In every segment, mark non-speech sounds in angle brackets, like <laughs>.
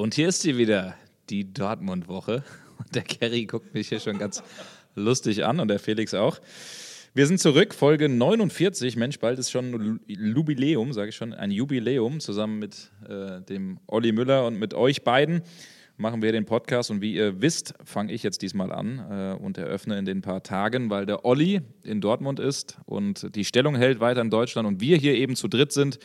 Und hier ist sie wieder, die Dortmund-Woche. Und der Kerry guckt mich hier schon ganz lustig an und der Felix auch. Wir sind zurück, Folge 49. Mensch, bald ist schon ein Jubiläum, sage ich schon, ein Jubiläum zusammen mit äh, dem Olli Müller und mit euch beiden machen wir den Podcast und wie ihr wisst, fange ich jetzt diesmal an äh, und eröffne in den paar Tagen, weil der Olli in Dortmund ist und die Stellung hält weiter in Deutschland und wir hier eben zu dritt sind,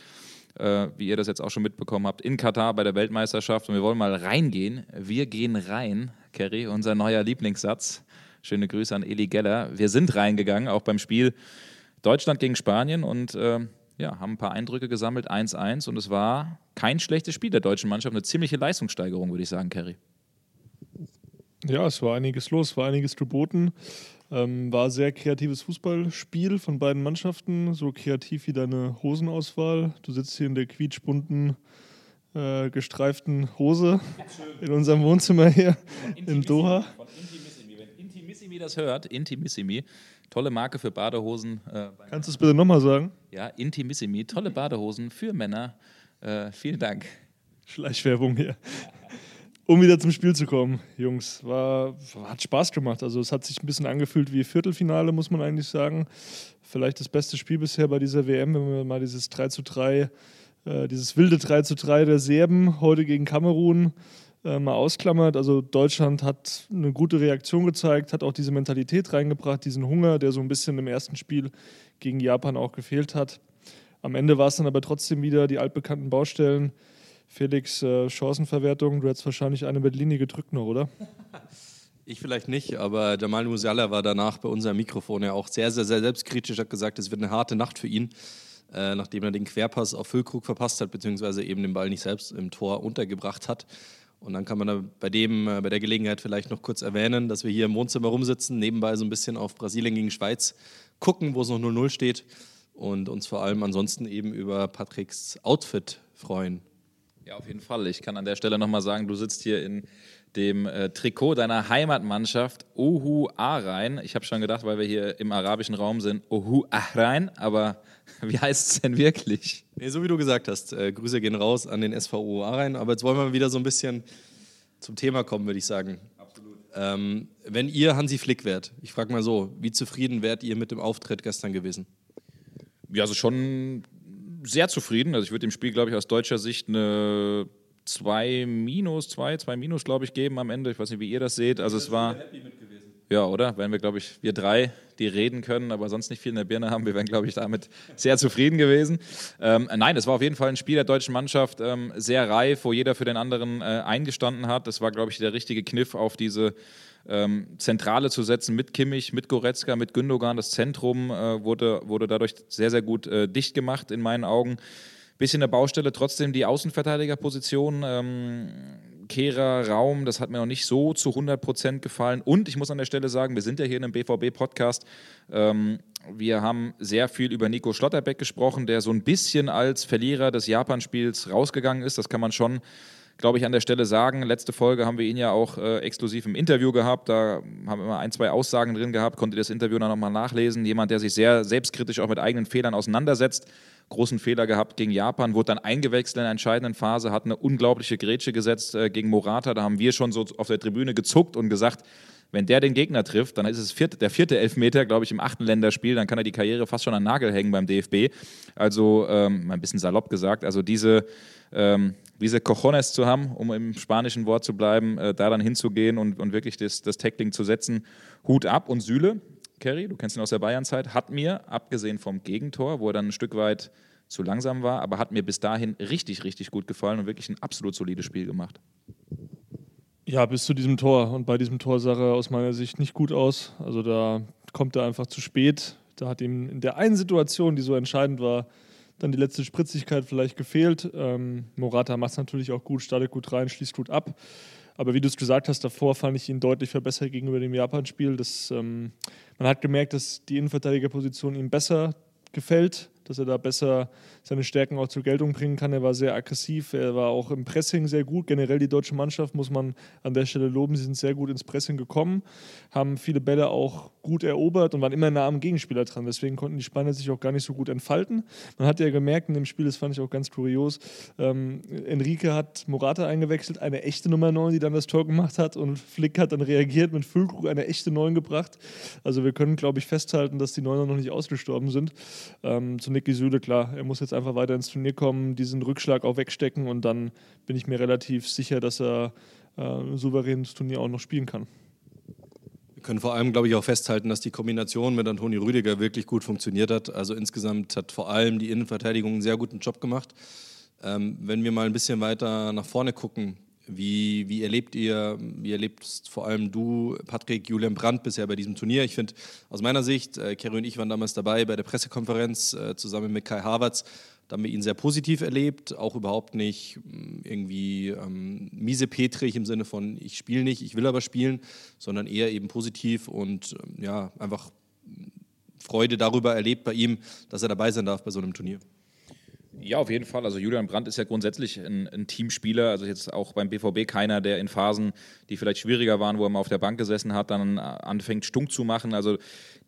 äh, wie ihr das jetzt auch schon mitbekommen habt, in Katar bei der Weltmeisterschaft und wir wollen mal reingehen. Wir gehen rein, Kerry, unser neuer Lieblingssatz. Schöne Grüße an Eli Geller. Wir sind reingegangen, auch beim Spiel Deutschland gegen Spanien und äh, ja, haben ein paar Eindrücke gesammelt, 1-1 und es war kein schlechtes Spiel der deutschen Mannschaft, eine ziemliche Leistungssteigerung, würde ich sagen, Kerry. Ja, es war einiges los, war einiges geboten. Ähm, war sehr kreatives Fußballspiel von beiden Mannschaften, so kreativ wie deine Hosenauswahl. Du sitzt hier in der quietschbunten, äh, gestreiften Hose in unserem Wohnzimmer hier in Doha. Von Intimissimi. Wenn Intimissimi das hört, Intimissimi, Tolle Marke für Badehosen. Äh, Kannst du es bitte nochmal sagen? Ja, Intimissimi. Tolle Badehosen für Männer. Äh, vielen Dank. Schleichwerbung hier. Um wieder zum Spiel zu kommen, Jungs, war, hat Spaß gemacht. Also es hat sich ein bisschen angefühlt wie Viertelfinale, muss man eigentlich sagen. Vielleicht das beste Spiel bisher bei dieser WM, wenn wir mal dieses 3 zu 3, äh, dieses wilde 3 zu 3 der Serben heute gegen Kamerun äh, mal ausklammert. Also Deutschland hat eine gute Reaktion gezeigt, hat auch diese Mentalität reingebracht, diesen Hunger, der so ein bisschen im ersten Spiel gegen Japan auch gefehlt hat. Am Ende war es dann aber trotzdem wieder die altbekannten Baustellen. Felix, äh, Chancenverwertung, du hättest wahrscheinlich eine mit Linie gedrückt noch, oder? <laughs> Ich vielleicht nicht, aber Jamal Musiala war danach bei unserem Mikrofon ja auch sehr, sehr, sehr selbstkritisch, hat gesagt, es wird eine harte Nacht für ihn, äh, nachdem er den Querpass auf Füllkrug verpasst hat, beziehungsweise eben den Ball nicht selbst im Tor untergebracht hat. Und dann kann man da bei, dem, äh, bei der Gelegenheit vielleicht noch kurz erwähnen, dass wir hier im Wohnzimmer rumsitzen, nebenbei so ein bisschen auf Brasilien gegen Schweiz gucken, wo es noch 0-0 steht und uns vor allem ansonsten eben über Patricks Outfit freuen. Ja, auf jeden Fall. Ich kann an der Stelle nochmal sagen, du sitzt hier in dem äh, Trikot deiner Heimatmannschaft Ohu Ahrein. Ich habe schon gedacht, weil wir hier im arabischen Raum sind, Ohu Ahrein, aber <laughs> wie heißt es denn wirklich? Nee, so wie du gesagt hast, äh, Grüße gehen raus an den SV Ohu Ahrein, aber jetzt wollen wir wieder so ein bisschen zum Thema kommen, würde ich sagen. Absolut. Ähm, wenn ihr Hansi Flick wärt, ich frage mal so, wie zufrieden wärt ihr mit dem Auftritt gestern gewesen? Ja, also schon sehr zufrieden. Also ich würde dem Spiel, glaube ich, aus deutscher Sicht eine 2 minus, 2, 2 minus, glaube ich, geben am Ende. Ich weiß nicht, wie ihr das seht. Also es war. Ja, oder? Wenn wir, glaube ich, wir drei, die reden können, aber sonst nicht viel in der Birne haben, wir wären, glaube ich, damit sehr zufrieden gewesen. Ähm, nein, es war auf jeden Fall ein Spiel der deutschen Mannschaft, ähm, sehr reif, wo jeder für den anderen äh, eingestanden hat. Das war, glaube ich, der richtige Kniff auf diese ähm, Zentrale zu setzen mit Kimmich, mit Goretzka, mit Gündogan. Das Zentrum äh, wurde, wurde dadurch sehr, sehr gut äh, dicht gemacht in meinen Augen. Bisschen eine Baustelle, trotzdem die Außenverteidigerposition. Ähm, Kehrer, Raum, das hat mir noch nicht so zu 100 Prozent gefallen. Und ich muss an der Stelle sagen, wir sind ja hier in einem BVB-Podcast. Ähm, wir haben sehr viel über Nico Schlotterbeck gesprochen, der so ein bisschen als Verlierer des Japan-Spiels rausgegangen ist. Das kann man schon glaube ich, an der Stelle sagen. Letzte Folge haben wir ihn ja auch äh, exklusiv im Interview gehabt. Da haben wir immer ein, zwei Aussagen drin gehabt. Konnte das Interview dann nochmal nachlesen. Jemand, der sich sehr selbstkritisch auch mit eigenen Fehlern auseinandersetzt großen Fehler gehabt gegen Japan, wurde dann eingewechselt in einer entscheidenden Phase, hat eine unglaubliche Grätsche gesetzt äh, gegen Morata. Da haben wir schon so auf der Tribüne gezuckt und gesagt, wenn der den Gegner trifft, dann ist es vierte, der vierte Elfmeter, glaube ich, im achten Länderspiel, dann kann er die Karriere fast schon an Nagel hängen beim DFB. Also ähm, ein bisschen salopp gesagt, also diese, ähm, diese Cojones zu haben, um im spanischen Wort zu bleiben, äh, da dann hinzugehen und, und wirklich das, das Tackling zu setzen, Hut ab. Und Süle, Kerry, du kennst ihn aus der Bayern-Zeit, hat mir, abgesehen vom Gegentor, wo er dann ein Stück weit zu langsam war, aber hat mir bis dahin richtig, richtig gut gefallen und wirklich ein absolut solides Spiel gemacht. Ja, bis zu diesem Tor. Und bei diesem Tor sah er aus meiner Sicht nicht gut aus. Also da kommt er einfach zu spät. Da hat ihm in der einen Situation, die so entscheidend war, dann die letzte Spritzigkeit vielleicht gefehlt. Ähm, Morata macht es natürlich auch gut, startet gut rein, schließt gut ab. Aber wie du es gesagt hast, davor fand ich ihn deutlich verbessert gegenüber dem Japan-Spiel. Ähm, man hat gemerkt, dass die Innenverteidigerposition ihm besser gefällt. Dass er da besser seine Stärken auch zur Geltung bringen kann. Er war sehr aggressiv, er war auch im Pressing sehr gut. Generell die deutsche Mannschaft muss man an der Stelle loben. Sie sind sehr gut ins Pressing gekommen, haben viele Bälle auch gut erobert und waren immer nah am Gegenspieler dran. Deswegen konnten die Spanier sich auch gar nicht so gut entfalten. Man hat ja gemerkt in dem Spiel, das fand ich auch ganz kurios, ähm, Enrique hat Morata eingewechselt, eine echte Nummer 9, die dann das Tor gemacht hat und Flick hat dann reagiert mit Füllkrug eine echte 9 gebracht. Also wir können, glaube ich, festhalten, dass die Neuner noch nicht ausgestorben sind. Ähm, zu Niki Süde, klar, er muss jetzt einfach weiter ins Turnier kommen, diesen Rückschlag auch wegstecken und dann bin ich mir relativ sicher, dass er äh, souverän das Turnier auch noch spielen kann können vor allem, glaube ich, auch festhalten, dass die Kombination mit Antoni Rüdiger wirklich gut funktioniert hat. Also insgesamt hat vor allem die Innenverteidigung einen sehr guten Job gemacht. Ähm, wenn wir mal ein bisschen weiter nach vorne gucken, wie, wie erlebt ihr, wie erlebst vor allem du, Patrick, Julian Brandt bisher bei diesem Turnier? Ich finde aus meiner Sicht, äh, Kerry und ich waren damals dabei bei der Pressekonferenz äh, zusammen mit Kai Havertz. Da haben wir ihn sehr positiv erlebt, auch überhaupt nicht mm, irgendwie ähm, miesepetrig im Sinne von, ich spiele nicht, ich will aber spielen, sondern eher eben positiv und ähm, ja, einfach Freude darüber erlebt bei ihm, dass er dabei sein darf bei so einem Turnier. Ja, auf jeden Fall. Also Julian Brandt ist ja grundsätzlich ein, ein, Teamspieler. Also jetzt auch beim BVB keiner, der in Phasen, die vielleicht schwieriger waren, wo er mal auf der Bank gesessen hat, dann anfängt stunk zu machen. Also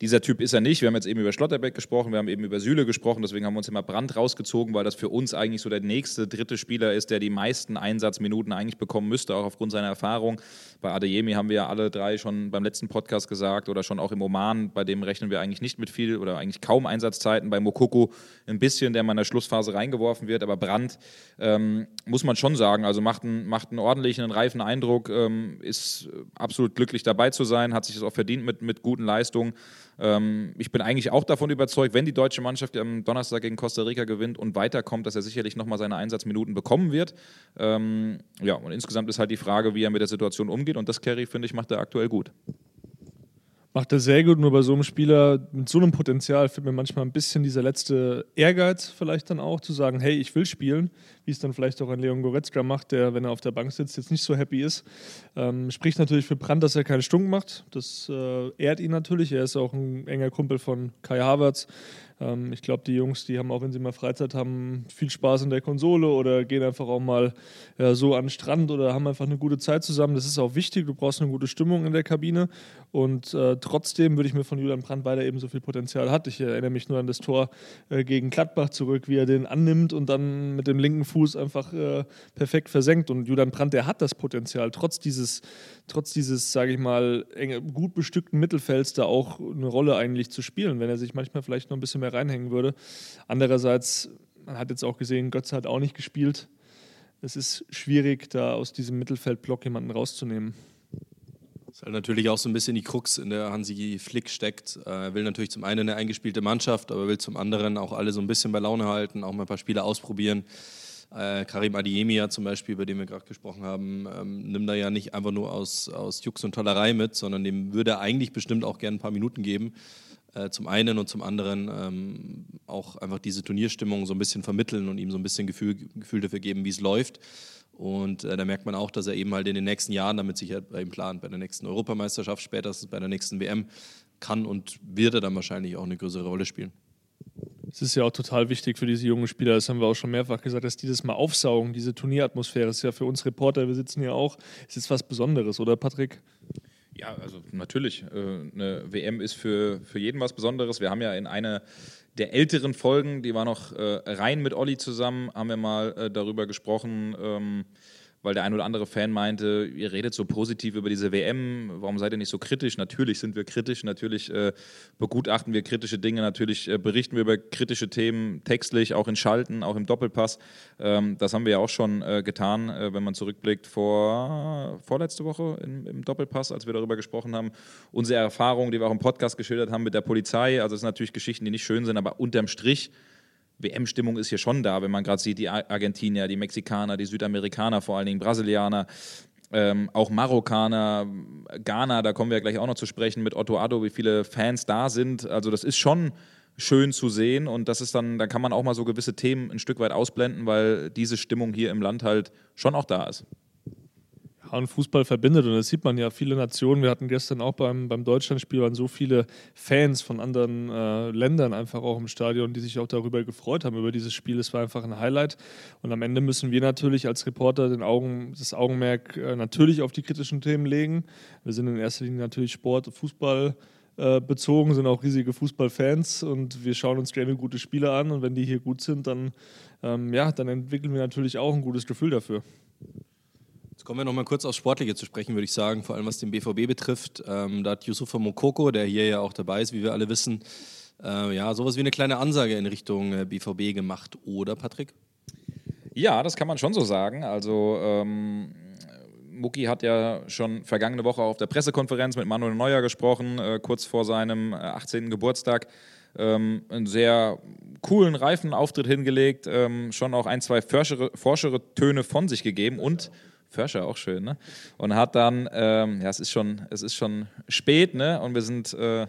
dieser Typ ist er nicht. Wir haben jetzt eben über Schlotterbeck gesprochen, wir haben eben über Süle gesprochen, deswegen haben wir uns immer Brand rausgezogen, weil das für uns eigentlich so der nächste dritte Spieler ist, der die meisten Einsatzminuten eigentlich bekommen müsste, auch aufgrund seiner Erfahrung. Bei Adeyemi haben wir ja alle drei schon beim letzten Podcast gesagt oder schon auch im Oman, bei dem rechnen wir eigentlich nicht mit viel oder eigentlich kaum Einsatzzeiten. Bei Mokoko ein bisschen, der mal in der Schlussphase reingeworfen wird, aber Brand ähm, muss man schon sagen, also macht einen, macht einen ordentlichen, einen reifen Eindruck, ähm, ist absolut glücklich dabei zu sein, hat sich das auch verdient mit, mit guten Leistungen. Ähm, ich bin eigentlich auch davon überzeugt, wenn die deutsche Mannschaft am Donnerstag gegen Costa Rica gewinnt und weiterkommt, dass er sicherlich nochmal seine Einsatzminuten bekommen wird. Ähm, ja, und insgesamt ist halt die Frage, wie er mit der Situation umgeht. Und das Kerry, finde ich, macht er aktuell gut macht er sehr gut. Nur bei so einem Spieler mit so einem Potenzial fehlt mir manchmal ein bisschen dieser letzte Ehrgeiz, vielleicht dann auch zu sagen: Hey, ich will spielen, wie es dann vielleicht auch ein Leon Goretzka macht, der, wenn er auf der Bank sitzt, jetzt nicht so happy ist. Ähm, spricht natürlich für Brandt, dass er keine Stunk macht. Das äh, ehrt ihn natürlich. Er ist auch ein enger Kumpel von Kai Havertz. Ähm, ich glaube, die Jungs, die haben auch, wenn sie mal Freizeit haben, viel Spaß in der Konsole oder gehen einfach auch mal ja, so an den Strand oder haben einfach eine gute Zeit zusammen. Das ist auch wichtig. Du brauchst eine gute Stimmung in der Kabine. Und äh, trotzdem würde ich mir von Julian Brandt, weil er eben so viel Potenzial hat, ich erinnere mich nur an das Tor äh, gegen Gladbach zurück, wie er den annimmt und dann mit dem linken Fuß einfach äh, perfekt versenkt. Und Julian Brandt, der hat das Potenzial, trotz dieses, trotz dieses, sage ich mal, enge, gut bestückten Mittelfelds da auch eine Rolle eigentlich zu spielen, wenn er sich manchmal vielleicht noch ein bisschen mehr reinhängen würde. Andererseits, man hat jetzt auch gesehen, Götze hat auch nicht gespielt. Es ist schwierig, da aus diesem Mittelfeldblock jemanden rauszunehmen. Das ist halt natürlich auch so ein bisschen die Krux, in der Hansi Flick steckt. Er will natürlich zum einen eine eingespielte Mannschaft, aber will zum anderen auch alle so ein bisschen bei Laune halten, auch mal ein paar Spiele ausprobieren. Äh, Karim Adiemi zum Beispiel, über den wir gerade gesprochen haben, ähm, nimmt da ja nicht einfach nur aus, aus Jux und Tollerei mit, sondern dem würde er eigentlich bestimmt auch gerne ein paar Minuten geben. Äh, zum einen und zum anderen ähm, auch einfach diese Turnierstimmung so ein bisschen vermitteln und ihm so ein bisschen Gefühl, Gefühl dafür geben, wie es läuft. Und äh, da merkt man auch, dass er eben halt in den nächsten Jahren damit sicher bei ihm plant, bei der nächsten Europameisterschaft, spätestens bei der nächsten WM, kann und wird er dann wahrscheinlich auch eine größere Rolle spielen. Es ist ja auch total wichtig für diese jungen Spieler, das haben wir auch schon mehrfach gesagt, dass die das mal aufsaugen, diese Turnieratmosphäre. Ist ja für uns Reporter, wir sitzen hier auch, ist was Besonderes, oder Patrick? Ja, also natürlich. Äh, eine WM ist für, für jeden was Besonderes. Wir haben ja in einer der älteren Folgen, die war noch äh, rein mit Olli zusammen, haben wir mal äh, darüber gesprochen. Weil der ein oder andere Fan meinte, ihr redet so positiv über diese WM, warum seid ihr nicht so kritisch? Natürlich sind wir kritisch, natürlich äh, begutachten wir kritische Dinge, natürlich äh, berichten wir über kritische Themen textlich, auch in Schalten, auch im Doppelpass. Ähm, das haben wir ja auch schon äh, getan, äh, wenn man zurückblickt, vor vorletzte Woche im, im, Doppelpass, als wir darüber gesprochen haben. Unsere Erfahrungen, die wir auch im Podcast geschildert haben mit der Polizei, also es sind natürlich Geschichten, die nicht schön sind, aber unterm Strich WM-Stimmung ist hier schon da, wenn man gerade sieht, die Argentinier, die Mexikaner, die Südamerikaner, vor allen Dingen Brasilianer, ähm, auch Marokkaner, Ghana, da kommen wir gleich auch noch zu sprechen mit Otto Addo, wie viele Fans da sind. Also das ist schon schön zu sehen und das ist dann, da kann man auch mal so gewisse Themen ein Stück weit ausblenden, weil diese Stimmung hier im Land halt schon auch da ist. Und Fußball verbindet. Und das sieht man ja, viele Nationen. Wir hatten gestern auch beim, beim Deutschlandspiel waren so viele Fans von anderen äh, Ländern einfach auch im Stadion, die sich auch darüber gefreut haben, über dieses Spiel. Es war einfach ein Highlight. Und am Ende müssen wir natürlich als Reporter den Augen, das Augenmerk äh, natürlich auf die kritischen Themen legen. Wir sind in erster Linie natürlich Sport, Fußball äh, bezogen, sind auch riesige Fußballfans und wir schauen uns gerne gute Spiele an und wenn die hier gut sind, dann, ähm, ja, dann entwickeln wir natürlich auch ein gutes Gefühl dafür. Kommen wir noch mal kurz aufs Sportliche zu sprechen, würde ich sagen, vor allem was den BVB betrifft. Ähm, da hat Yusufa Mokoko, der hier ja auch dabei ist, wie wir alle wissen, äh, ja, sowas wie eine kleine Ansage in Richtung äh, BVB gemacht, oder Patrick? Ja, das kann man schon so sagen. Also ähm, Mucki hat ja schon vergangene Woche auf der Pressekonferenz mit Manuel Neuer gesprochen, äh, kurz vor seinem 18. Äh, Geburtstag. Ähm, einen sehr coolen Reifenauftritt hingelegt, ähm, schon auch ein, zwei forschere, forschere Töne von sich gegeben und Förscher auch schön, ne? Und hat dann, ähm, ja, es ist schon, es ist schon spät, ne? Und wir sind, äh,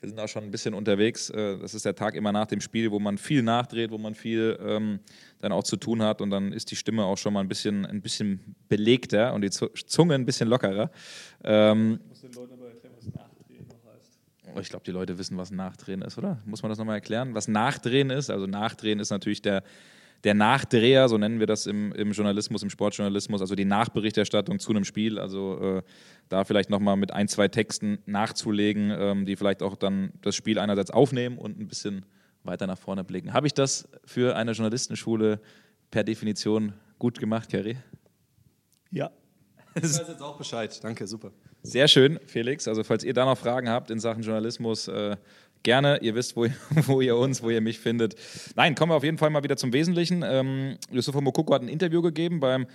wir sind auch schon ein bisschen unterwegs. Äh, das ist der Tag immer nach dem Spiel, wo man viel nachdreht, wo man viel ähm, dann auch zu tun hat und dann ist die Stimme auch schon mal ein bisschen, ein bisschen belegter und die Zunge ein bisschen lockerer. Ähm, ich muss den Leuten aber erklären, was Nachdrehen noch heißt. Oh, ich glaube, die Leute wissen, was Nachdrehen ist, oder? Muss man das nochmal erklären? Was Nachdrehen ist? Also Nachdrehen ist natürlich der der Nachdreher, so nennen wir das im, im Journalismus, im Sportjournalismus, also die Nachberichterstattung zu einem Spiel. Also äh, da vielleicht nochmal mit ein, zwei Texten nachzulegen, ähm, die vielleicht auch dann das Spiel einerseits aufnehmen und ein bisschen weiter nach vorne blicken. Habe ich das für eine Journalistenschule per Definition gut gemacht, Kerry? Ja. <laughs> Ich weiß jetzt auch Bescheid. Danke, super. Sehr schön, Felix. Also falls ihr da noch Fragen habt in Sachen Journalismus, äh, gerne. Ihr wisst, wo ihr, <laughs> wo ihr, uns, wo ihr mich findet. Nein, kommen wir auf jeden Fall mal wieder zum Wesentlichen. Ähm, Yusufa Mokoko hat ein Interview gegeben beim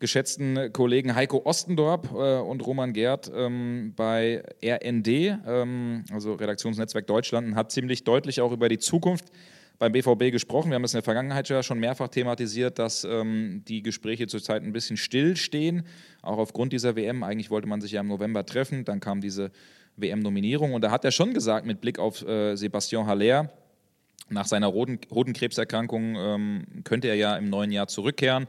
geschätzten Kollegen Heiko Ostendorp äh, und Roman Gerd ähm, bei RND, ähm, also Redaktionsnetzwerk Deutschland, und hat ziemlich deutlich auch über die Zukunft beim BVB gesprochen. Wir haben das in der Vergangenheit ja schon mehrfach thematisiert, dass ähm, die Gespräche zurzeit ein bisschen stillstehen, auch aufgrund dieser WM. Eigentlich wollte man sich ja im November treffen, dann kam diese WM-Nominierung. Und da hat er schon gesagt, mit Blick auf äh, Sebastian Haller, nach seiner Hodenkrebserkrankung ähm, könnte er ja im neuen Jahr zurückkehren.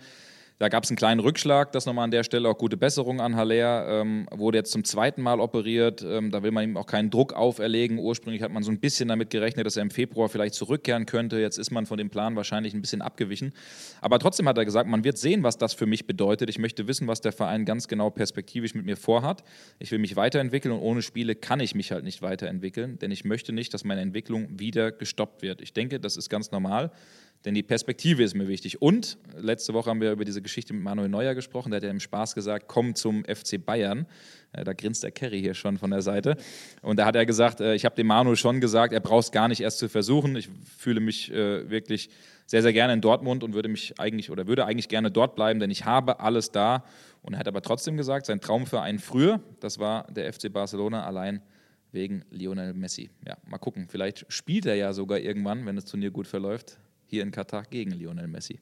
Da gab es einen kleinen Rückschlag, das nochmal an der Stelle auch gute Besserung an Haller. Ähm, wurde jetzt zum zweiten Mal operiert. Ähm, da will man ihm auch keinen Druck auferlegen. Ursprünglich hat man so ein bisschen damit gerechnet, dass er im Februar vielleicht zurückkehren könnte. Jetzt ist man von dem Plan wahrscheinlich ein bisschen abgewichen. Aber trotzdem hat er gesagt, man wird sehen, was das für mich bedeutet. Ich möchte wissen, was der Verein ganz genau perspektivisch mit mir vorhat. Ich will mich weiterentwickeln und ohne Spiele kann ich mich halt nicht weiterentwickeln, denn ich möchte nicht, dass meine Entwicklung wieder gestoppt wird. Ich denke, das ist ganz normal. Denn die Perspektive ist mir wichtig. Und letzte Woche haben wir über diese Geschichte mit Manuel Neuer gesprochen. Der hat ja im Spaß gesagt, komm zum FC Bayern. Äh, da grinst der Kerry hier schon von der Seite. Und da hat er gesagt, äh, ich habe dem Manuel schon gesagt, er braucht es gar nicht erst zu versuchen. Ich fühle mich äh, wirklich sehr, sehr gerne in Dortmund und würde mich eigentlich oder würde eigentlich gerne dort bleiben, denn ich habe alles da. Und er hat aber trotzdem gesagt, sein Traumverein früher, das war der FC Barcelona allein wegen Lionel Messi. Ja, mal gucken. Vielleicht spielt er ja sogar irgendwann, wenn das Turnier gut verläuft hier in Katar gegen Lionel Messi.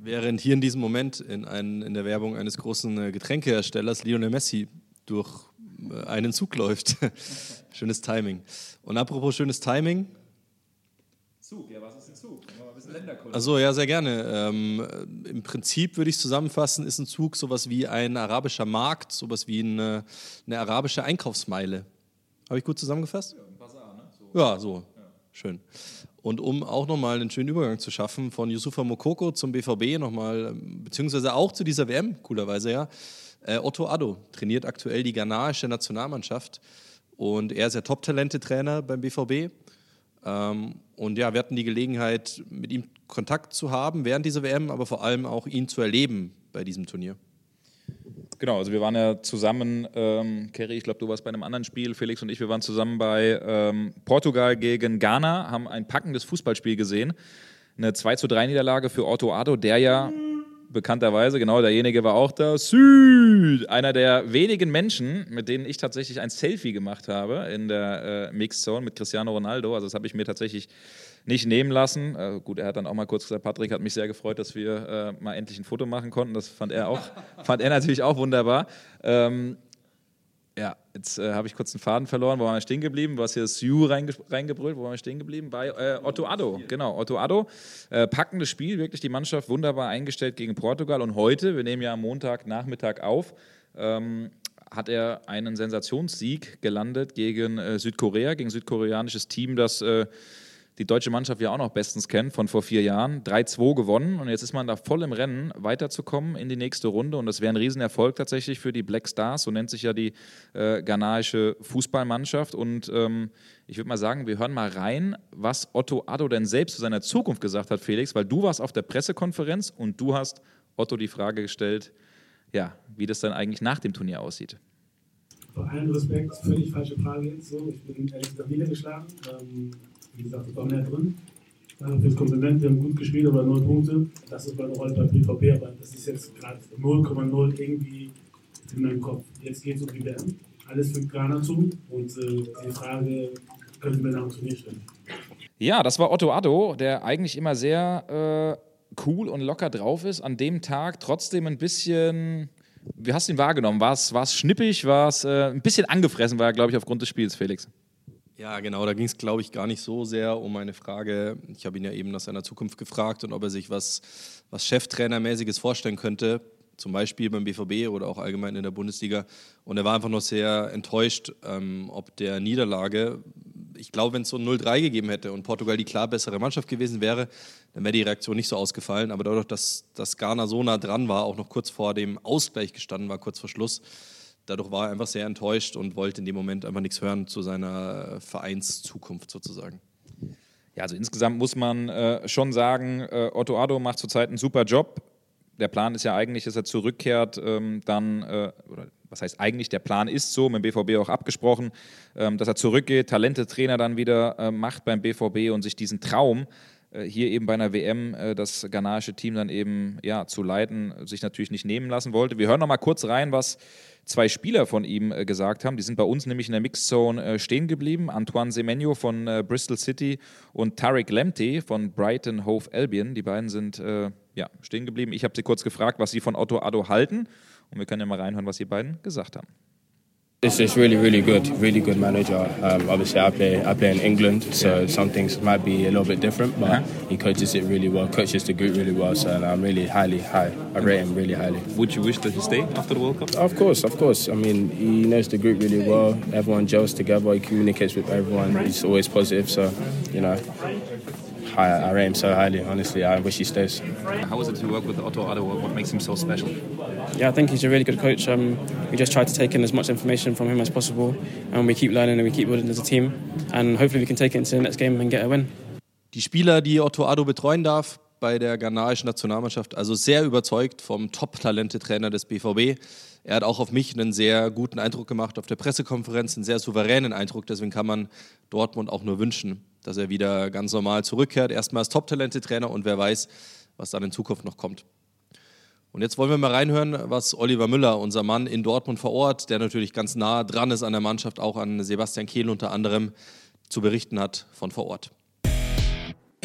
Während hier in diesem Moment in, ein, in der Werbung eines großen äh, Getränkeherstellers Lionel Messi durch äh, einen Zug läuft. <laughs> schönes Timing. Und apropos schönes Timing. Zug, ja, was ist ein Zug? Also ja, sehr gerne. Ähm, Im Prinzip würde ich zusammenfassen, ist ein Zug sowas wie ein arabischer Markt, sowas wie eine, eine arabische Einkaufsmeile. Habe ich gut zusammengefasst? Ja, ein Bazar, ne? So. Ja, so. Ja. Schön. Und um auch nochmal einen schönen Übergang zu schaffen von Yusufa Mokoko zum BVB nochmal, beziehungsweise auch zu dieser WM, coolerweise ja, äh, Otto Addo trainiert aktuell die ghanaische Nationalmannschaft und er ist ja Top-Talente-Trainer beim BVB. Ähm, und ja, wir hatten die Gelegenheit, mit ihm Kontakt zu haben während dieser WM, aber vor allem auch ihn zu erleben bei diesem Turnier. Genau, also wir waren ja zusammen, ähm, Kerry, ich glaube, du warst bei einem anderen Spiel, Felix und ich, wir waren zusammen bei ähm, Portugal gegen Ghana, haben ein packendes Fußballspiel gesehen. Eine 2 zu 3 Niederlage für Otto Addo, der ja bekannterweise, genau, derjenige war auch da, Süd, einer der wenigen Menschen, mit denen ich tatsächlich ein Selfie gemacht habe in der äh, Mixed Zone mit Cristiano Ronaldo. Also das habe ich mir tatsächlich nicht nehmen lassen. Äh, gut, er hat dann auch mal kurz gesagt, Patrick hat mich sehr gefreut, dass wir äh, mal endlich ein Foto machen konnten. Das fand er auch, <laughs> fand er natürlich auch wunderbar. Ähm, Ja, jetzt äh, habe ich kurz einen Faden verloren. Wo waren wir stehen geblieben? Du hast hier Sue reinge reingebrüllt. Wo waren wir stehen geblieben? Bei äh, Otto Addo. Genau, Otto Addo. Äh, packendes Spiel, wirklich die Mannschaft wunderbar eingestellt gegen Portugal. Und heute, wir nehmen ja am Montagnachmittag auf, ähm, hat er einen Sensationssieg gelandet gegen äh, Südkorea, gegen südkoreanisches Team, das äh, die deutsche Mannschaft ja auch noch bestens kennt von vor vier Jahren. 3-2 gewonnen und jetzt ist man da voll im Rennen, weiterzukommen in die nächste Runde. Und das wäre ein Riesenerfolg tatsächlich für die Black Stars, so nennt sich ja die äh, ghanaische Fußballmannschaft. Und ähm, ich würde mal sagen, wir hören mal rein, was Otto Addo denn selbst zu seiner Zukunft gesagt hat, Felix, weil du warst auf der Pressekonferenz und du hast Otto die Frage gestellt, ja, wie das dann eigentlich nach dem Turnier aussieht. Bei allem Respekt, völlig falsche Frage jetzt so. Ich bin ehrlich gesagt niedergeschlagen. Ähm, wie gesagt, ich war mehr drin. Danke fürs Kompliment, wir haben gut gespielt, aber null Punkte. Das ist meine Rolle bei BVB, aber das ist jetzt gerade 0,0 irgendwie in meinem Kopf. Jetzt geht es um die WM. Alles für Ghana zu und äh, die Frage können wir nach dem Turnier stellen. Ja, das war Otto Addo, der eigentlich immer sehr äh, cool und locker drauf ist. An dem Tag trotzdem ein bisschen. Wie hast du ihn wahrgenommen? War es schnippig? War es äh, ein bisschen angefressen, war er, glaube ich, aufgrund des Spiels, Felix? Ja, genau, da ging es, glaube ich, gar nicht so sehr um eine Frage. Ich habe ihn ja eben nach seiner Zukunft gefragt und ob er sich was, was Cheftrainermäßiges vorstellen könnte, zum Beispiel beim BVB oder auch allgemein in der Bundesliga. Und er war einfach noch sehr enttäuscht, ähm, ob der Niederlage. Ich glaube, wenn es so ein 0-3 gegeben hätte und Portugal die klar bessere Mannschaft gewesen wäre, dann wäre die Reaktion nicht so ausgefallen. Aber dadurch, dass, dass Ghana so nah dran war, auch noch kurz vor dem Ausgleich gestanden war, kurz vor Schluss, dadurch war er einfach sehr enttäuscht und wollte in dem Moment einfach nichts hören zu seiner Vereinszukunft sozusagen. Ja, also insgesamt muss man äh, schon sagen, äh, Otto Addo macht zurzeit einen super Job. Der Plan ist ja eigentlich, dass er zurückkehrt, ähm, dann, äh, oder was heißt eigentlich, der Plan ist so, mit dem BVB auch abgesprochen, ähm, dass er zurückgeht, Talente-Trainer dann wieder äh, macht beim BVB und sich diesen Traum, äh, hier eben bei einer WM äh, das ghanaische Team dann eben ja, zu leiten, sich natürlich nicht nehmen lassen wollte. Wir hören noch mal kurz rein, was zwei Spieler von ihm äh, gesagt haben. Die sind bei uns nämlich in der Mixzone äh, stehen geblieben. Antoine Semenyo von äh, Bristol City und Tarek Lemte von Brighton Hove Albion. Die beiden sind äh, ja, stehen geblieben. Ich habe sie kurz gefragt, was sie von Otto Addo halten. Und wir können ja mal reinhören, was die beiden gesagt haben. It's just really, really good, really good manager. Um, obviously, I play, I play in England, so yeah. some things might be a little bit different, but uh-huh. he coaches it really well, coaches the group really well. So I'm really highly high. I rate him really highly. Would you wish that he stay after the World Cup? Of course, of course. I mean, he knows the group really well. Everyone gels together. He communicates with everyone. He's always positive. So, you know, I, I rate him so highly. Honestly, I wish he stays. How is it to work with Otto Addo? What makes him so special? Yeah, I think he's a really good coach. Um, we just try to take in as much information from him as possible, and we keep learning and we keep building as a team, and hopefully we can take it into the next game and get a win. Die Spieler, die Otto Addo betreuen darf bei der ghanaischen Nationalmannschaft, also sehr überzeugt vom Top-Talente-Trainer des BVB. Er hat auch auf mich einen sehr guten Eindruck gemacht auf der Pressekonferenz, einen sehr souveränen Eindruck. Deswegen kann man Dortmund auch nur wünschen, dass er wieder ganz normal zurückkehrt. Erstmal als Top-Talente-Trainer und wer weiß, was dann in Zukunft noch kommt. Und jetzt wollen wir mal reinhören, was Oliver Müller, unser Mann in Dortmund vor Ort, der natürlich ganz nah dran ist an der Mannschaft, auch an Sebastian Kehl unter anderem, zu berichten hat von vor Ort.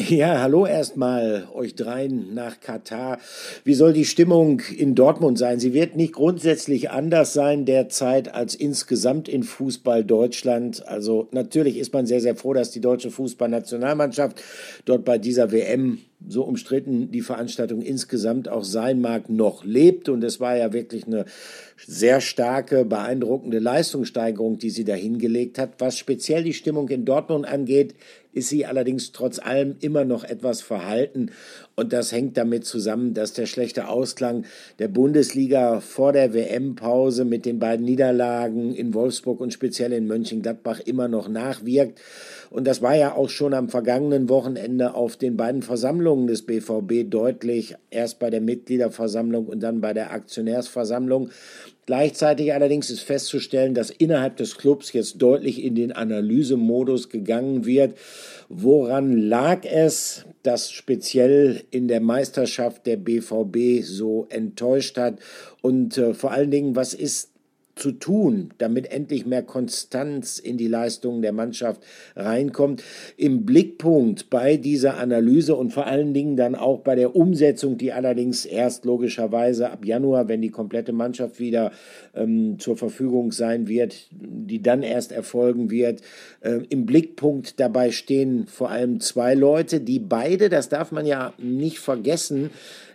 Ja, hallo erstmal euch dreien nach Katar. Wie soll die Stimmung in Dortmund sein? Sie wird nicht grundsätzlich anders sein derzeit als insgesamt in Fußball Deutschland. Also natürlich ist man sehr, sehr froh, dass die deutsche Fußballnationalmannschaft dort bei dieser WM so umstritten die Veranstaltung insgesamt auch sein mag, noch lebt. Und es war ja wirklich eine sehr starke, beeindruckende Leistungssteigerung, die sie da hingelegt hat. Was speziell die Stimmung in Dortmund angeht, ist sie allerdings trotz allem immer noch etwas verhalten. Und das hängt damit zusammen, dass der schlechte Ausklang der Bundesliga vor der WM-Pause mit den beiden Niederlagen in Wolfsburg und speziell in Mönchengladbach immer noch nachwirkt. Und das war ja auch schon am vergangenen Wochenende auf den beiden Versammlungen des BVB deutlich. Erst bei der Mitgliederversammlung und dann bei der Aktionärsversammlung. Gleichzeitig allerdings ist festzustellen, dass innerhalb des Clubs jetzt deutlich in den Analysemodus gegangen wird. Woran lag es, dass speziell in der Meisterschaft der BVB so enttäuscht hat? Und äh, vor allen Dingen, was ist zu tun, damit endlich mehr Konstanz in die Leistungen der Mannschaft reinkommt. Im Blickpunkt bei dieser Analyse und vor allen Dingen dann auch bei der Umsetzung, die allerdings erst logischerweise ab Januar, wenn die komplette Mannschaft wieder ähm, zur Verfügung sein wird, die dann erst erfolgen wird. Äh, Im Blickpunkt dabei stehen vor allem zwei Leute, die beide, das darf man ja nicht vergessen,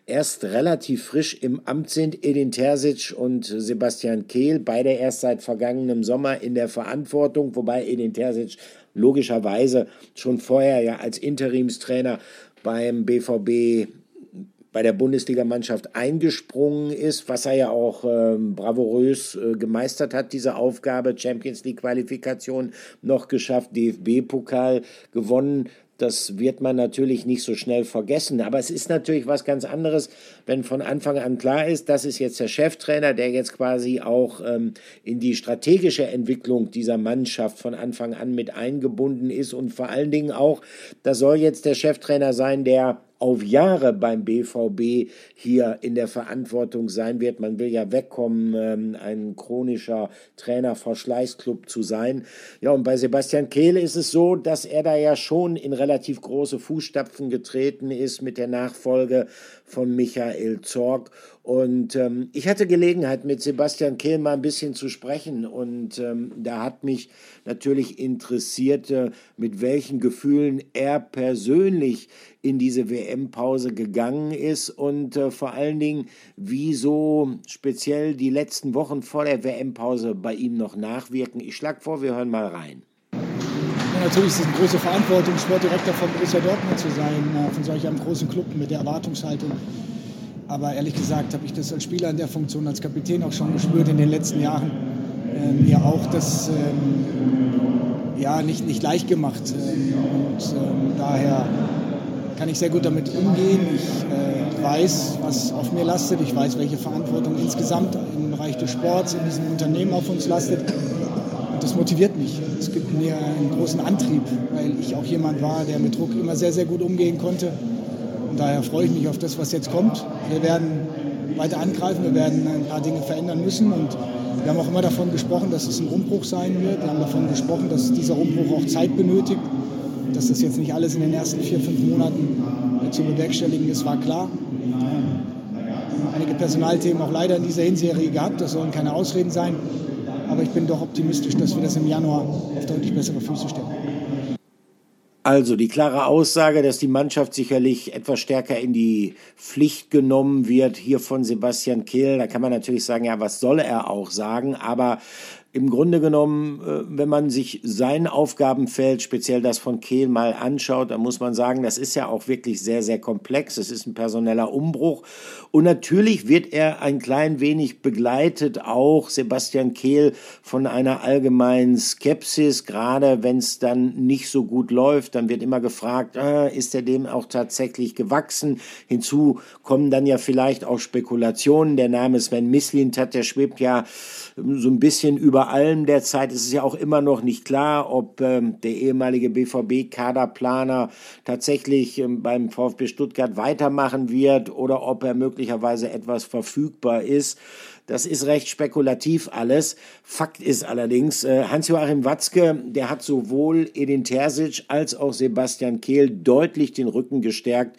erst relativ frisch im Amt sind, Edin Terzic und Sebastian Kehl, beide erst seit vergangenem Sommer in der Verantwortung, wobei Edin Terzic logischerweise schon vorher ja als Interimstrainer beim BVB bei der Bundesligamannschaft eingesprungen ist, was er ja auch ähm, bravourös äh, gemeistert hat, diese Aufgabe, Champions League Qualifikation noch geschafft, DFB-Pokal gewonnen, das wird man natürlich nicht so schnell vergessen. Aber es ist natürlich was ganz anderes, wenn von Anfang an klar ist, das ist jetzt der Cheftrainer, der jetzt quasi auch ähm, in die strategische Entwicklung dieser Mannschaft von Anfang an mit eingebunden ist und vor allen Dingen auch, das soll jetzt der Cheftrainer sein, der auf Jahre beim BVB hier in der Verantwortung sein wird. Man will ja wegkommen, ähm, ein chronischer Trainerverschleißclub zu sein. Ja, und bei Sebastian Kehl ist es so, dass er da ja schon in relativ große Fußstapfen getreten ist mit der Nachfolge von Michael Zorg. Und ähm, ich hatte Gelegenheit, mit Sebastian Kehl mal ein bisschen zu sprechen. Und ähm, da hat mich natürlich interessiert, äh, mit welchen Gefühlen er persönlich in diese WM-Pause gegangen ist und äh, vor allen Dingen, wieso speziell die letzten Wochen vor der WM-Pause bei ihm noch nachwirken. Ich schlage vor, wir hören mal rein. Ja, natürlich ist es eine große Verantwortung, Sportdirektor von Borussia Dortmund zu sein, äh, von solch einem großen Club mit der Erwartungshaltung. Aber ehrlich gesagt habe ich das als Spieler in der Funktion, als Kapitän auch schon gespürt in den letzten Jahren. Äh, mir auch das ähm, ja, nicht, nicht leicht gemacht. Ähm, und ähm, daher kann ich sehr gut damit umgehen. Ich äh, weiß, was auf mir lastet. Ich weiß, welche Verantwortung insgesamt im Bereich des Sports in diesem Unternehmen auf uns lastet. Und das motiviert mich. Es gibt mir einen großen Antrieb, weil ich auch jemand war, der mit Druck immer sehr, sehr gut umgehen konnte. Daher freue ich mich auf das, was jetzt kommt. Wir werden weiter angreifen, wir werden ein paar Dinge verändern müssen. Und wir haben auch immer davon gesprochen, dass es ein Umbruch sein wird. Wir haben davon gesprochen, dass dieser Umbruch auch Zeit benötigt dass das jetzt nicht alles in den ersten vier, fünf Monaten äh, zu bewerkstelligen ist, war klar. Einige Personalthemen auch leider in dieser Hinserie gehabt, das sollen keine Ausreden sein. Aber ich bin doch optimistisch, dass wir das im Januar auf deutlich bessere Füße stellen. Also die klare Aussage, dass die Mannschaft sicherlich etwas stärker in die Pflicht genommen wird, hier von Sebastian Kehl. Da kann man natürlich sagen, ja, was soll er auch sagen? Aber im Grunde genommen, äh, wenn man sich sein Aufgabenfeld, speziell das von Kehl, mal anschaut, dann muss man sagen, das ist ja auch wirklich sehr, sehr komplex. Es ist ein personeller Umbruch. Und natürlich wird er ein klein wenig begleitet, auch Sebastian Kehl, von einer allgemeinen Skepsis, gerade wenn es dann nicht so gut läuft. Dann wird immer gefragt, äh, ist er dem auch tatsächlich gewachsen? Hinzu kommen dann ja vielleicht auch Spekulationen. Der Name Sven Mislint hat, der schwebt ja so ein bisschen über allem derzeit. Es ist ja auch immer noch nicht klar, ob ähm, der ehemalige BVB-Kaderplaner tatsächlich ähm, beim VfB Stuttgart weitermachen wird oder ob er möglicherweise etwas verfügbar ist. Das ist recht spekulativ alles. Fakt ist allerdings, äh, Hans-Joachim Watzke, der hat sowohl Edin Terzic als auch Sebastian Kehl deutlich den Rücken gestärkt.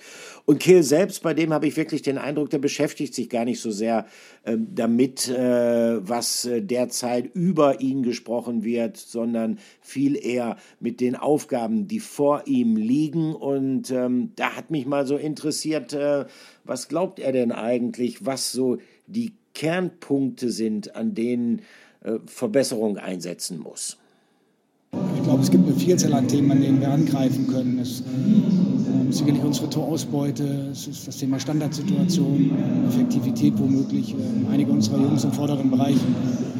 Und Kehl selbst, bei dem habe ich wirklich den Eindruck, der beschäftigt sich gar nicht so sehr äh, damit, äh, was äh, derzeit über ihn gesprochen wird, sondern viel eher mit den Aufgaben, die vor ihm liegen. Und ähm, da hat mich mal so interessiert, äh, was glaubt er denn eigentlich, was so die Kernpunkte sind, an denen äh, Verbesserung einsetzen muss? Ich glaube, es gibt eine Vielzahl an Themen, an denen wir angreifen können. Es äh, ist sicherlich unsere Torausbeute, es ist das Thema Standardsituation, Effektivität womöglich. Äh, einige unserer Jungs im vorderen Bereich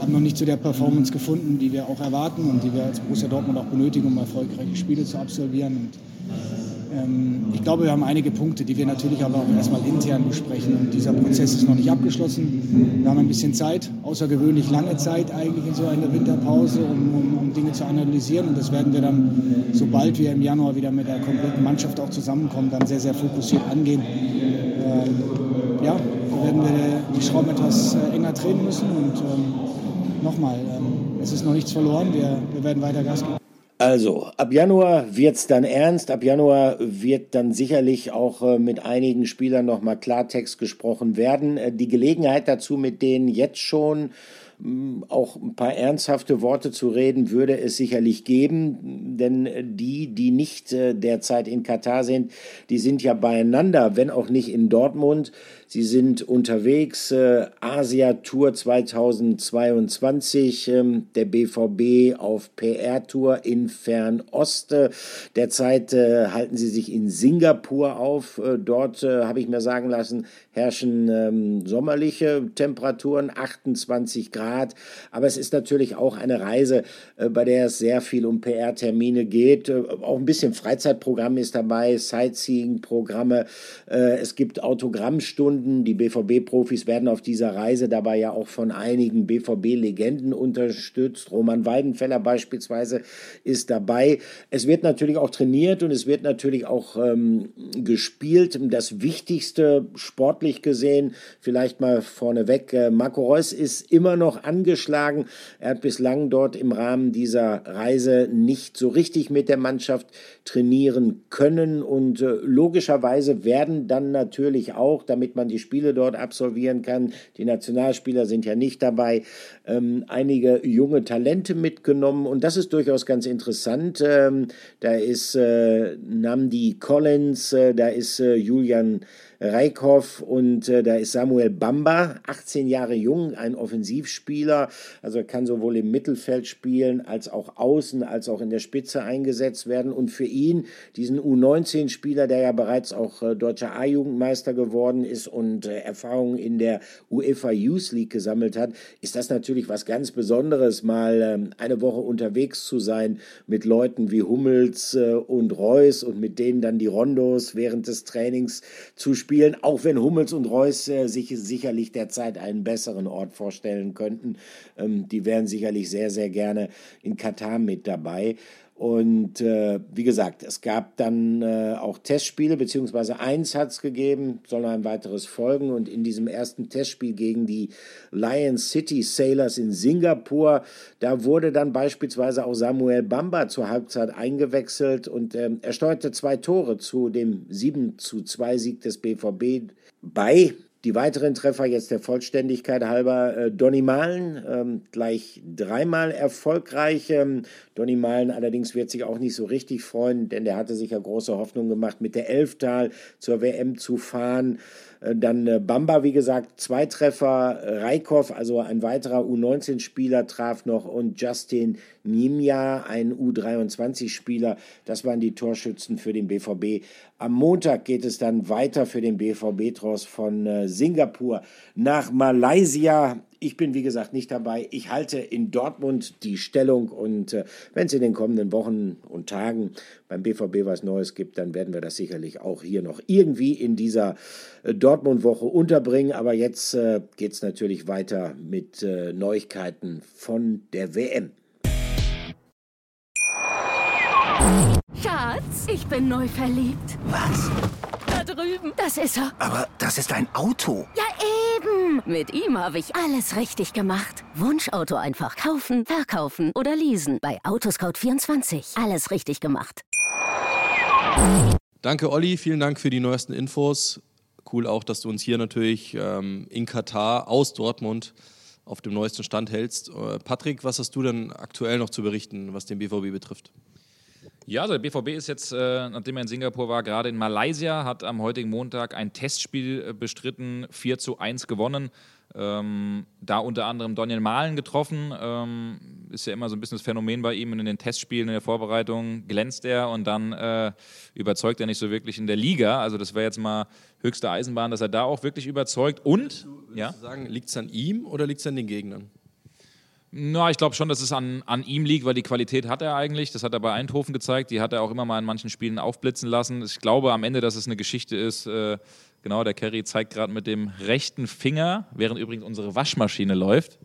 haben noch nicht zu der Performance gefunden, die wir auch erwarten und die wir als Borussia Dortmund auch benötigen, um erfolgreiche Spiele zu absolvieren. Und ähm, ich glaube, wir haben einige Punkte, die wir natürlich aber auch erstmal intern besprechen. Und dieser Prozess ist noch nicht abgeschlossen. Wir haben ein bisschen Zeit, außergewöhnlich lange Zeit eigentlich in so einer Winterpause, um, um, um Dinge zu analysieren. Und das werden wir dann, sobald wir im Januar wieder mit der kompletten Mannschaft auch zusammenkommen, dann sehr, sehr fokussiert angehen. Ähm, ja, werden wir die Schrauben etwas äh, enger drehen müssen und ähm, nochmal, ähm, es ist noch nichts verloren, wir, wir werden weiter Gas geben. Also, ab Januar wird's dann ernst. Ab Januar wird dann sicherlich auch äh, mit einigen Spielern nochmal Klartext gesprochen werden. Äh, die Gelegenheit dazu, mit denen jetzt schon auch ein paar ernsthafte Worte zu reden, würde es sicherlich geben, denn die, die nicht äh, derzeit in Katar sind, die sind ja beieinander, wenn auch nicht in Dortmund. Sie sind unterwegs, äh, Asia Tour 2022, ähm, der BVB auf PR-Tour in Fernost. Derzeit äh, halten sie sich in Singapur auf. Äh, dort, äh, habe ich mir sagen lassen, herrschen ähm, sommerliche Temperaturen, 28 Grad. Aber es ist natürlich auch eine Reise, äh, bei der es sehr viel um PR-Termine geht. Äh, auch ein bisschen Freizeitprogramm ist dabei, Sightseeing-Programme. es gibt Autogrammstunden Stunden. Die BVB-Profis werden auf dieser Reise dabei ja auch von einigen BVB-Legenden unterstützt. Roman Weidenfeller beispielsweise ist dabei. Es wird natürlich auch trainiert und es wird natürlich auch ähm, gespielt. Das Wichtigste sportlich gesehen, vielleicht mal vorneweg, äh, Marco Reus ist immer noch angeschlagen. Er hat bislang dort im Rahmen dieser Reise nicht so richtig mit der Mannschaft trainieren können und äh, logischerweise werden dann natürlich auch, damit man die Spiele dort absolvieren kann, die Nationalspieler sind ja nicht dabei, ähm, einige junge Talente mitgenommen und das ist durchaus ganz interessant. Ähm, da ist äh, Namdi Collins, äh, da ist äh, Julian Reikhoff und äh, da ist Samuel Bamba, 18 Jahre jung, ein Offensivspieler, also kann sowohl im Mittelfeld spielen als auch außen, als auch in der Spitze eingesetzt werden. Und für ihn, diesen U19-Spieler, der ja bereits auch äh, deutscher A-Jugendmeister geworden ist und äh, Erfahrungen in der UEFA Youth League gesammelt hat, ist das natürlich was ganz Besonderes, mal ähm, eine Woche unterwegs zu sein mit Leuten wie Hummels äh, und Reus und mit denen dann die Rondos während des Trainings zu spielen spielen, auch wenn Hummels und Reus äh, sich sicherlich derzeit einen besseren Ort vorstellen könnten. Ähm, die wären sicherlich sehr, sehr gerne in Katar mit dabei. Und äh, wie gesagt, es gab dann äh, auch Testspiele, beziehungsweise eins hat es gegeben, soll ein weiteres folgen. Und in diesem ersten Testspiel gegen die Lion City Sailors in Singapur, da wurde dann beispielsweise auch Samuel Bamba zur Halbzeit eingewechselt und äh, er steuerte zwei Tore zu dem 7 zu 2 Sieg des BVB bei. Die weiteren Treffer jetzt der Vollständigkeit halber. Äh, Donny Malen ähm, gleich dreimal erfolgreich. Ähm, Donny Malen allerdings wird sich auch nicht so richtig freuen, denn der hatte sich ja große Hoffnung gemacht, mit der Elftal zur WM zu fahren. Äh, dann äh, Bamba, wie gesagt, zwei Treffer. Reikhoff, also ein weiterer U19-Spieler, traf noch und Justin Nimja, ein U23-Spieler. Das waren die Torschützen für den BVB. Am Montag geht es dann weiter für den BVB-Tross von äh, Singapur nach Malaysia. Ich bin, wie gesagt, nicht dabei. Ich halte in Dortmund die Stellung und äh, wenn es in den kommenden Wochen und Tagen beim BVB was Neues gibt, dann werden wir das sicherlich auch hier noch irgendwie in dieser äh, Dortmund-Woche unterbringen. Aber jetzt äh, geht es natürlich weiter mit äh, Neuigkeiten von der WM. Schatz, ich bin neu verliebt. Was? Da drüben. Das ist er. Aber das ist ein Auto. Ja, eben. Mit ihm habe ich alles richtig gemacht. Wunschauto einfach kaufen, verkaufen oder leasen. Bei Autoscout24. Alles richtig gemacht. Danke, Olli. Vielen Dank für die neuesten Infos. Cool auch, dass du uns hier natürlich ähm, in Katar aus Dortmund auf dem neuesten Stand hältst. Äh, Patrick, was hast du denn aktuell noch zu berichten, was den BVB betrifft? Ja, also der BVB ist jetzt, äh, nachdem er in Singapur war, gerade in Malaysia, hat am heutigen Montag ein Testspiel äh, bestritten, 4 zu 1 gewonnen. Ähm, da unter anderem Daniel Mahlen getroffen. Ähm, ist ja immer so ein bisschen das Phänomen bei ihm. in den Testspielen, in der Vorbereitung glänzt er und dann äh, überzeugt er nicht so wirklich in der Liga. Also, das wäre jetzt mal höchste Eisenbahn, dass er da auch wirklich überzeugt. Und, du, ja? Du sagen, liegt es an ihm oder liegt es an den Gegnern? Na, ich glaube schon, dass es an, an ihm liegt, weil die Qualität hat er eigentlich. Das hat er bei Eindhoven gezeigt. Die hat er auch immer mal in manchen Spielen aufblitzen lassen. Ich glaube am Ende, dass es eine Geschichte ist. Äh, genau, der Kerry zeigt gerade mit dem rechten Finger, während übrigens unsere Waschmaschine läuft.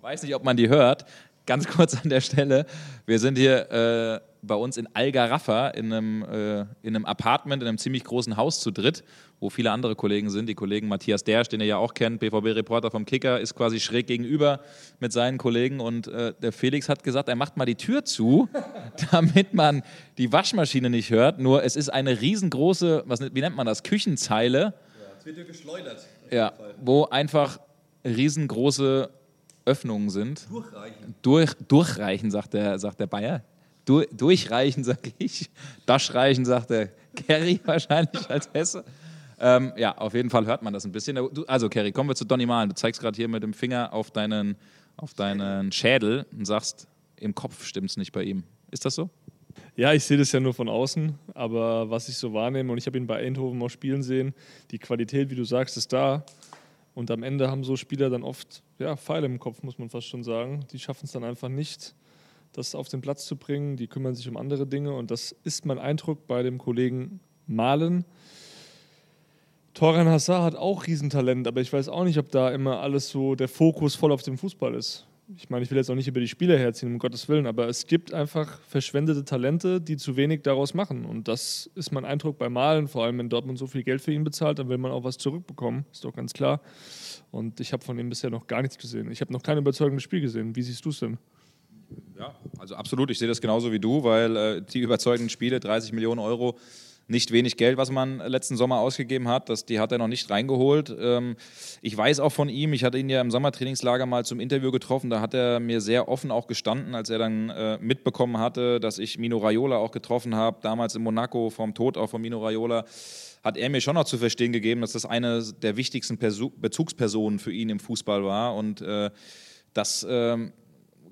Weiß nicht, ob man die hört. Ganz <laughs> kurz an der Stelle. Wir sind hier äh, bei uns in Algaraffa in einem, äh, in einem Apartment, in einem ziemlich großen Haus zu dritt, wo viele andere Kollegen sind. Die Kollegen Matthias Dersch, den ihr ja auch kennt, BVB-Reporter vom Kicker, ist quasi schräg gegenüber mit seinen Kollegen. Und äh, der Felix hat gesagt, er macht mal die Tür zu, <laughs> damit man die Waschmaschine nicht hört. Nur es ist eine riesengroße, was, wie nennt man das, Küchenzeile. Ja, es wird hier geschleudert. Ja, wo einfach riesengroße Öffnungen sind. Durchreichen. Durch, durchreichen, sagt der, sagt der Bayer. Du, durchreichen, sag ich. Daschreichen, sagt der Kerry <laughs> wahrscheinlich als Hesse. Ähm, ja, auf jeden Fall hört man das ein bisschen. Also, Kerry, kommen wir zu Donny Malen. Du zeigst gerade hier mit dem Finger auf deinen, auf deinen Schädel und sagst, im Kopf stimmt es nicht bei ihm. Ist das so? Ja, ich sehe das ja nur von außen, aber was ich so wahrnehme, und ich habe ihn bei Eindhoven auch spielen sehen, die Qualität, wie du sagst, ist da. Und am Ende haben so Spieler dann oft ja, Pfeile im Kopf, muss man fast schon sagen. Die schaffen es dann einfach nicht, das auf den Platz zu bringen. Die kümmern sich um andere Dinge. Und das ist mein Eindruck bei dem Kollegen Malen. Toran Hassar hat auch Riesentalent, aber ich weiß auch nicht, ob da immer alles so der Fokus voll auf dem Fußball ist. Ich meine, ich will jetzt auch nicht über die Spieler herziehen, um Gottes Willen, aber es gibt einfach verschwendete Talente, die zu wenig daraus machen. Und das ist mein Eindruck bei Malen, vor allem wenn Dortmund so viel Geld für ihn bezahlt, dann will man auch was zurückbekommen, ist doch ganz klar. Und ich habe von ihm bisher noch gar nichts gesehen. Ich habe noch kein überzeugendes Spiel gesehen. Wie siehst du es denn? Ja, also absolut. Ich sehe das genauso wie du, weil äh, die überzeugenden Spiele, 30 Millionen Euro, nicht wenig Geld, was man letzten Sommer ausgegeben hat. Das, die hat er noch nicht reingeholt. Ähm, ich weiß auch von ihm, ich hatte ihn ja im Sommertrainingslager mal zum Interview getroffen, da hat er mir sehr offen auch gestanden, als er dann äh, mitbekommen hatte, dass ich Mino Raiola auch getroffen habe, damals in Monaco, vom Tod auch von Mino Raiola hat er mir schon noch zu verstehen gegeben, dass das eine der wichtigsten Perso Bezugspersonen für ihn im Fußball war. Und äh, das ähm,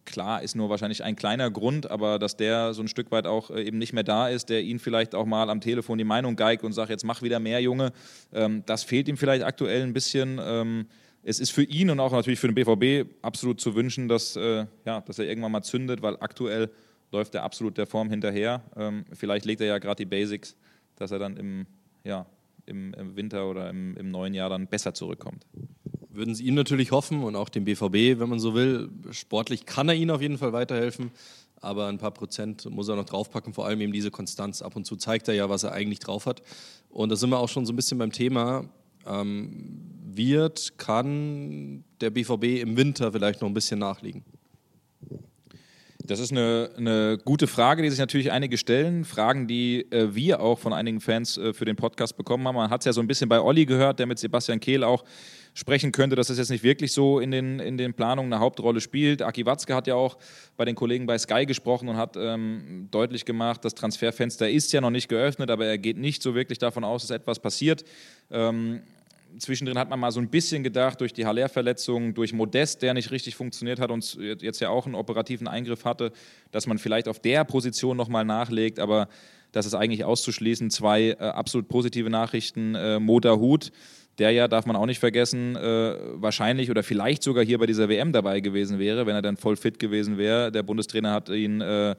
klar, ist nur wahrscheinlich ein kleiner Grund, aber dass der so ein Stück weit auch äh, eben nicht mehr da ist, der ihn vielleicht auch mal am Telefon die Meinung geigt und sagt, jetzt mach wieder mehr, Junge, ähm, das fehlt ihm vielleicht aktuell ein bisschen. Ähm, es ist für ihn und auch natürlich für den BVB absolut zu wünschen, dass, äh, ja, dass er irgendwann mal zündet, weil aktuell läuft er absolut der Form hinterher. Ähm, vielleicht legt er ja gerade die Basics, dass er dann im, ja, im, Winter oder im, im neuen Jahr dann besser zurückkommt würden es ihm natürlich hoffen und auch dem BVB, wenn man so will. Sportlich kann er ihnen auf jeden Fall weiterhelfen, aber ein paar Prozent muss er noch draufpacken, vor allem eben diese Konstanz. Ab und zu zeigt er ja, was er eigentlich drauf hat. Und da sind wir auch schon so ein bisschen beim Thema. Ähm, wird, kann der BVB im Winter vielleicht noch ein bisschen nachlegen? Das ist eine, eine, gute Frage, die sich natürlich einige stellen. Fragen, die äh, wir auch von einigen Fans äh, für den Podcast bekommen haben. Man hat es ja so ein bisschen bei Olli gehört, der mit Sebastian Kehl auch sprechen könnte, dass es jetzt nicht wirklich so in den, in den Planungen eine Hauptrolle spielt. Aki Watzke hat ja auch bei den Kollegen bei Sky gesprochen und hat ähm, deutlich gemacht, das Transferfenster ist ja noch nicht geöffnet, aber er geht nicht so wirklich davon aus, dass etwas passiert. Ähm, zwischendrin hat man mal so ein bisschen gedacht, durch die Haller-Verletzung, durch Modest, der nicht richtig funktioniert hat und jetzt ja auch einen operativen Eingriff hatte, dass man vielleicht auf der Position nochmal nachlegt, aber das ist eigentlich auszuschließen. Zwei äh, absolut positive Nachrichten. Äh, Moda Hut der ja, darf man auch nicht vergessen, äh, wahrscheinlich oder vielleicht sogar hier bei dieser WM dabei gewesen wäre, wenn er dann voll fit gewesen wäre. Der Bundestrainer hat ihn äh,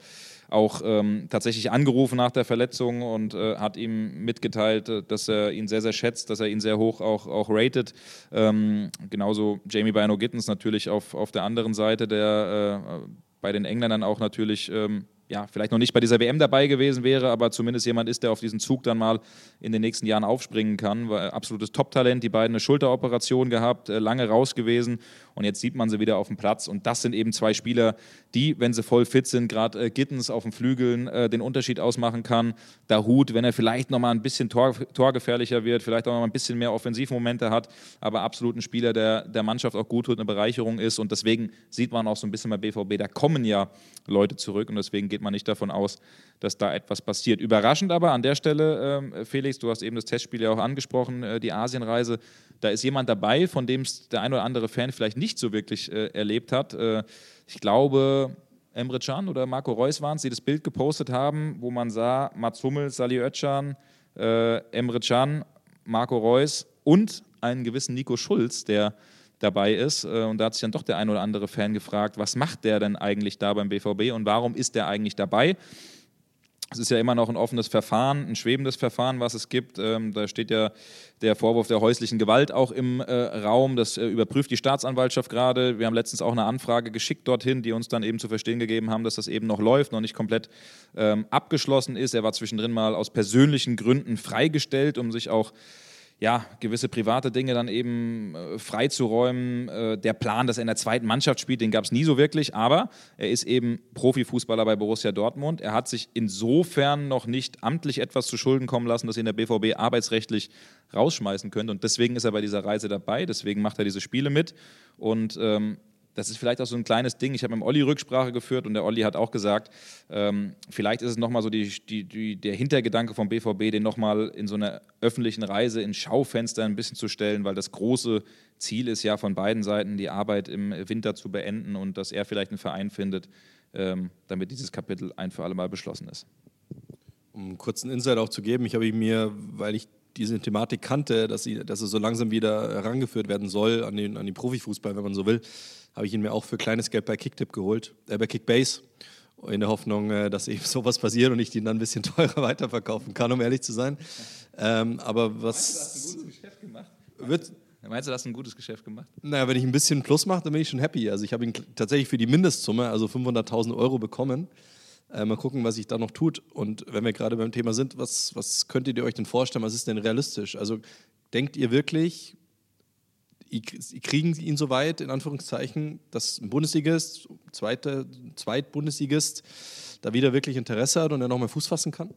auch ähm, tatsächlich angerufen nach der Verletzung und äh, hat ihm mitgeteilt, äh, dass er ihn sehr, sehr schätzt, dass er ihn sehr hoch auch, auch ratet. Ähm, genauso Jamie Bino Gittens natürlich auf, auf der anderen Seite, der äh, bei den Engländern auch natürlich ähm, ja, vielleicht noch nicht bei dieser WM dabei gewesen wäre, aber zumindest jemand ist, der auf diesen Zug dann mal in den nächsten Jahren aufspringen kann. War absolutes Top-Talent, die beiden eine Schulteroperation gehabt, äh, lange raus gewesen und jetzt sieht man sie wieder auf dem Platz. Und das sind eben zwei Spieler, die, wenn sie voll fit sind, gerade äh, Gittens auf den Flügeln äh, den Unterschied ausmachen kann. Hut, wenn er vielleicht nochmal ein bisschen tor, torgefährlicher wird, vielleicht auch noch mal ein bisschen mehr Offensivmomente hat, aber absolut ein Spieler, der der Mannschaft auch gut tut, eine Bereicherung ist. Und deswegen sieht man auch so ein bisschen bei BVB, da kommen ja Leute zurück und deswegen geht man nicht davon aus, dass da etwas passiert. Überraschend aber an der Stelle, äh, Felix, du hast eben das Testspiel ja auch angesprochen, äh, die Asienreise, da ist jemand dabei, von dem es der ein oder andere Fan vielleicht nicht so wirklich äh, erlebt hat. Äh, ich glaube, Emre Can oder Marco Reus waren es, die das Bild gepostet haben, wo man sah, Mats Hummel, Sali Özcan, äh, Emre Can, Marco Reus und einen gewissen Nico Schulz, der dabei ist. Äh, und da hat sich dann doch der ein oder andere Fan gefragt, was macht der denn eigentlich da beim BVB und warum ist der eigentlich dabei? Es ist ja immer noch ein offenes Verfahren, ein schwebendes Verfahren, was es gibt. Ähm, da steht ja der Vorwurf der häuslichen Gewalt auch im äh, Raum. Das äh, überprüft die Staatsanwaltschaft gerade. Wir haben letztens auch eine Anfrage geschickt dorthin, die uns dann eben zu verstehen gegeben haben, dass das eben noch läuft, noch nicht komplett ähm, abgeschlossen ist. Er war zwischendrin mal aus persönlichen Gründen freigestellt, um sich auch ja, gewisse private Dinge dann eben äh, freizuräumen. Äh, der Plan, dass er in der zweiten Mannschaft spielt, den gab es nie so wirklich, aber er ist eben Profifußballer bei Borussia Dortmund. Er hat sich insofern noch nicht amtlich etwas zu Schulden kommen lassen, dass ihn der BVB arbeitsrechtlich rausschmeißen könnte. Und deswegen ist er bei dieser Reise dabei, deswegen macht er diese Spiele mit. Und ähm, das ist vielleicht auch so ein kleines Ding. Ich habe mit dem Olli Rücksprache geführt und der Olli hat auch gesagt, ähm, vielleicht ist es nochmal so die, die, die, der Hintergedanke vom BVB, den nochmal in so einer öffentlichen Reise in Schaufenster ein bisschen zu stellen, weil das große Ziel ist ja von beiden Seiten, die Arbeit im Winter zu beenden und dass er vielleicht einen Verein findet, ähm, damit dieses Kapitel ein für alle Mal beschlossen ist. Um einen kurzen Insight auch zu geben, ich habe mir, weil ich diese Thematik kannte, dass, sie, dass es so langsam wieder herangeführt werden soll an den, an den Profifußball, wenn man so will, habe ich ihn mir auch für kleines Geld bei Kicktip geholt, äh, bei Kickbase, in der Hoffnung, äh, dass eben <laughs> sowas passiert und ich den dann ein bisschen <laughs> teurer weiterverkaufen kann, um ehrlich zu sein. Ähm, aber was. Meinst du, hast ein gutes Geschäft gemacht? Wird, Meinst du, das ein gutes Geschäft gemacht? Naja, wenn ich ein bisschen Plus mache, dann bin ich schon happy. Also ich habe ihn tatsächlich für die Mindestsumme, also 500.000 Euro bekommen. Äh, mal gucken, was sich da noch tut. Und wenn wir gerade beim Thema sind, was, was könntet ihr euch denn vorstellen? Was ist denn realistisch? Also denkt ihr wirklich, kriegen sie ihn so weit, in Anführungszeichen, dass ein Bundesligist, zweite, Zweitbundesligist, da wieder wirklich Interesse hat und er nochmal Fuß fassen kann?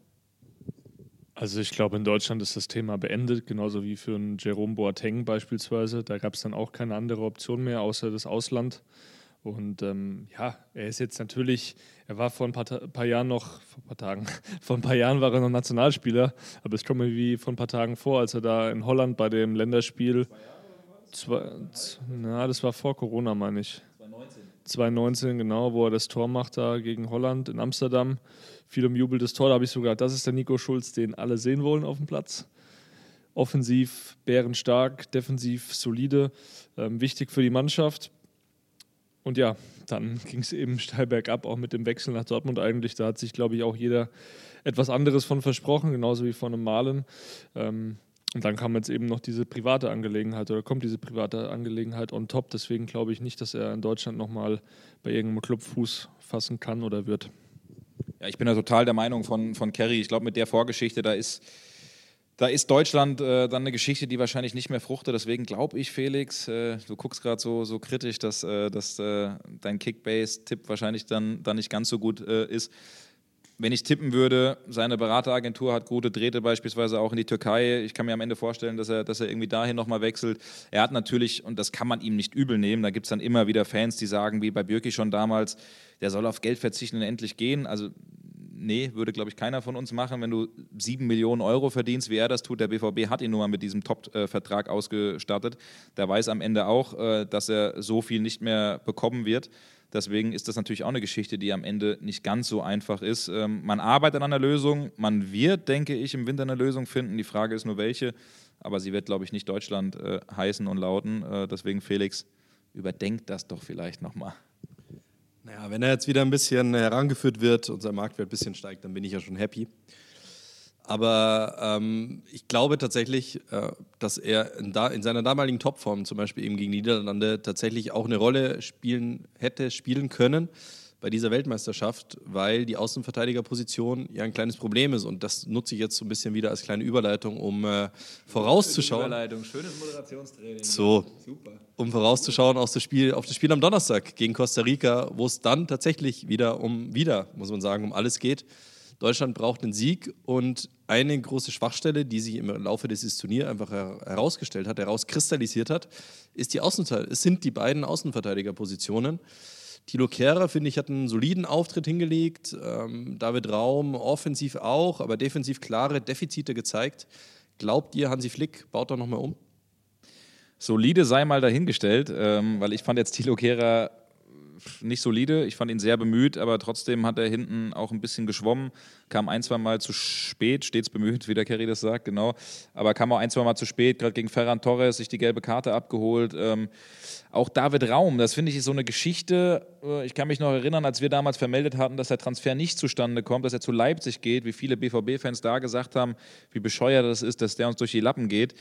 Also ich glaube, in Deutschland ist das Thema beendet, genauso wie für einen Jerome Boateng beispielsweise. Da gab es dann auch keine andere Option mehr, außer das Ausland. Und ähm, ja, er ist jetzt natürlich, er war vor ein paar, paar, Jahren noch, vor ein paar Tagen, <laughs> vor ein paar Jahren war er noch Nationalspieler, aber es kommt mir wie vor ein paar Tagen vor, als er da in Holland bei dem Länderspiel Zwei, na, das war vor Corona, meine ich. 2019. 2019, genau, wo er das Tor macht da gegen Holland in Amsterdam. Viel umjubeltes Tor, da habe ich sogar, das ist der Nico Schulz, den alle sehen wollen auf dem Platz. Offensiv bärenstark, defensiv solide, ähm, wichtig für die Mannschaft. Und ja, dann <laughs> ging es eben steil bergab, auch mit dem Wechsel nach Dortmund eigentlich. Da hat sich, glaube ich, auch jeder etwas anderes von versprochen, genauso wie von einem Malen. Ähm, und dann kam jetzt eben noch diese private Angelegenheit oder kommt diese private Angelegenheit on top. Deswegen glaube ich nicht, dass er in Deutschland nochmal bei irgendeinem Club Fuß fassen kann oder wird. Ja, ich bin da total der Meinung von, von Kerry. Ich glaube, mit der Vorgeschichte, da ist, da ist Deutschland äh, dann eine Geschichte, die wahrscheinlich nicht mehr fruchtet. Deswegen glaube ich, Felix, äh, du guckst gerade so, so kritisch, dass, äh, dass äh, dein Kickbase-Tipp wahrscheinlich dann, dann nicht ganz so gut äh, ist wenn ich tippen würde, seine Berateragentur hat gute Drähte beispielsweise auch in die Türkei. Ich kann mir am Ende vorstellen, dass er, dass er irgendwie dahin nochmal wechselt. Er hat natürlich, und das kann man ihm nicht übel nehmen, da gibt es dann immer wieder Fans, die sagen, wie bei Birki schon damals, der soll auf Geld verzichten und endlich gehen. Also nee, würde, glaube ich, keiner von uns machen, wenn du sieben Millionen Euro verdienst, wie er das tut. Der BVB hat ihn nur mal mit diesem Top-Vertrag ausgestattet. Der weiß am Ende auch, äh, dass er so viel nicht mehr bekommen wird. Deswegen ist das natürlich auch eine Geschichte, die am Ende nicht ganz so einfach ist. Ähm, man arbeitet an einer Lösung. Man wird, denke ich, im Winter eine Lösung finden. Die Frage ist nur, welche. Aber sie wird, glaube ich, nicht Deutschland äh, heißen und lauten. Äh, deswegen, Felix, überdenkt das doch vielleicht nochmal. Naja, wenn er jetzt wieder ein bisschen herangeführt wird und sein Marktwert ein bisschen steigt, dann bin ich ja schon happy. Aber ähm, ich glaube tatsächlich, äh, dass er in, da, in, seiner damaligen Topform, zum Beispiel eben gegen Niederlande, tatsächlich auch eine Rolle spielen hätte, spielen können bei dieser Weltmeisterschaft, weil die Außenverteidigerposition ja ein kleines Problem ist. Und das nutze ich jetzt so ein bisschen wieder als kleine Überleitung, um äh, vorauszuschauen. Überleitung, schönes Moderationstraining. So, Super. um vorauszuschauen auf das, Spiel, auf das Spiel am Donnerstag gegen Costa Rica, wo es dann tatsächlich wieder um, wieder, muss man sagen, um alles geht. Deutschland braucht einen Sieg und eine große Schwachstelle, die sich im Laufe dieses Turniers einfach herausgestellt hat, herauskristallisiert hat, ist die Außenverteidiger. Es sind die beiden Außenverteidigerpositionen. Thilo Kehrer, finde ich, hat einen soliden Auftritt hingelegt. Ähm, David Raum offensiv auch, aber defensiv klare Defizite gezeigt. Glaubt ihr, Hansi Flick baut da nochmal um? Solide sei mal dahingestellt, ähm, weil ich fand jetzt Thilo Kehrer nicht solide. Ich fand ihn sehr bemüht, aber trotzdem hat er hinten auch ein bisschen geschwommen. Kam ein, zwei Mal zu spät, stets bemüht, wie der Kerry das sagt, genau. Aber kam auch ein, zwei Mal zu spät, gerade gegen Ferran Torres, sich die gelbe Karte abgeholt. Ähm, auch David Raum, das finde ich ist so eine Geschichte. Äh, ich kann mich noch erinnern, als wir damals vermeldet hatten, dass der Transfer nicht zustande kommt, dass er zu Leipzig geht, wie viele BVB-Fans da gesagt haben, wie bescheuert das ist, dass der uns durch die Lappen geht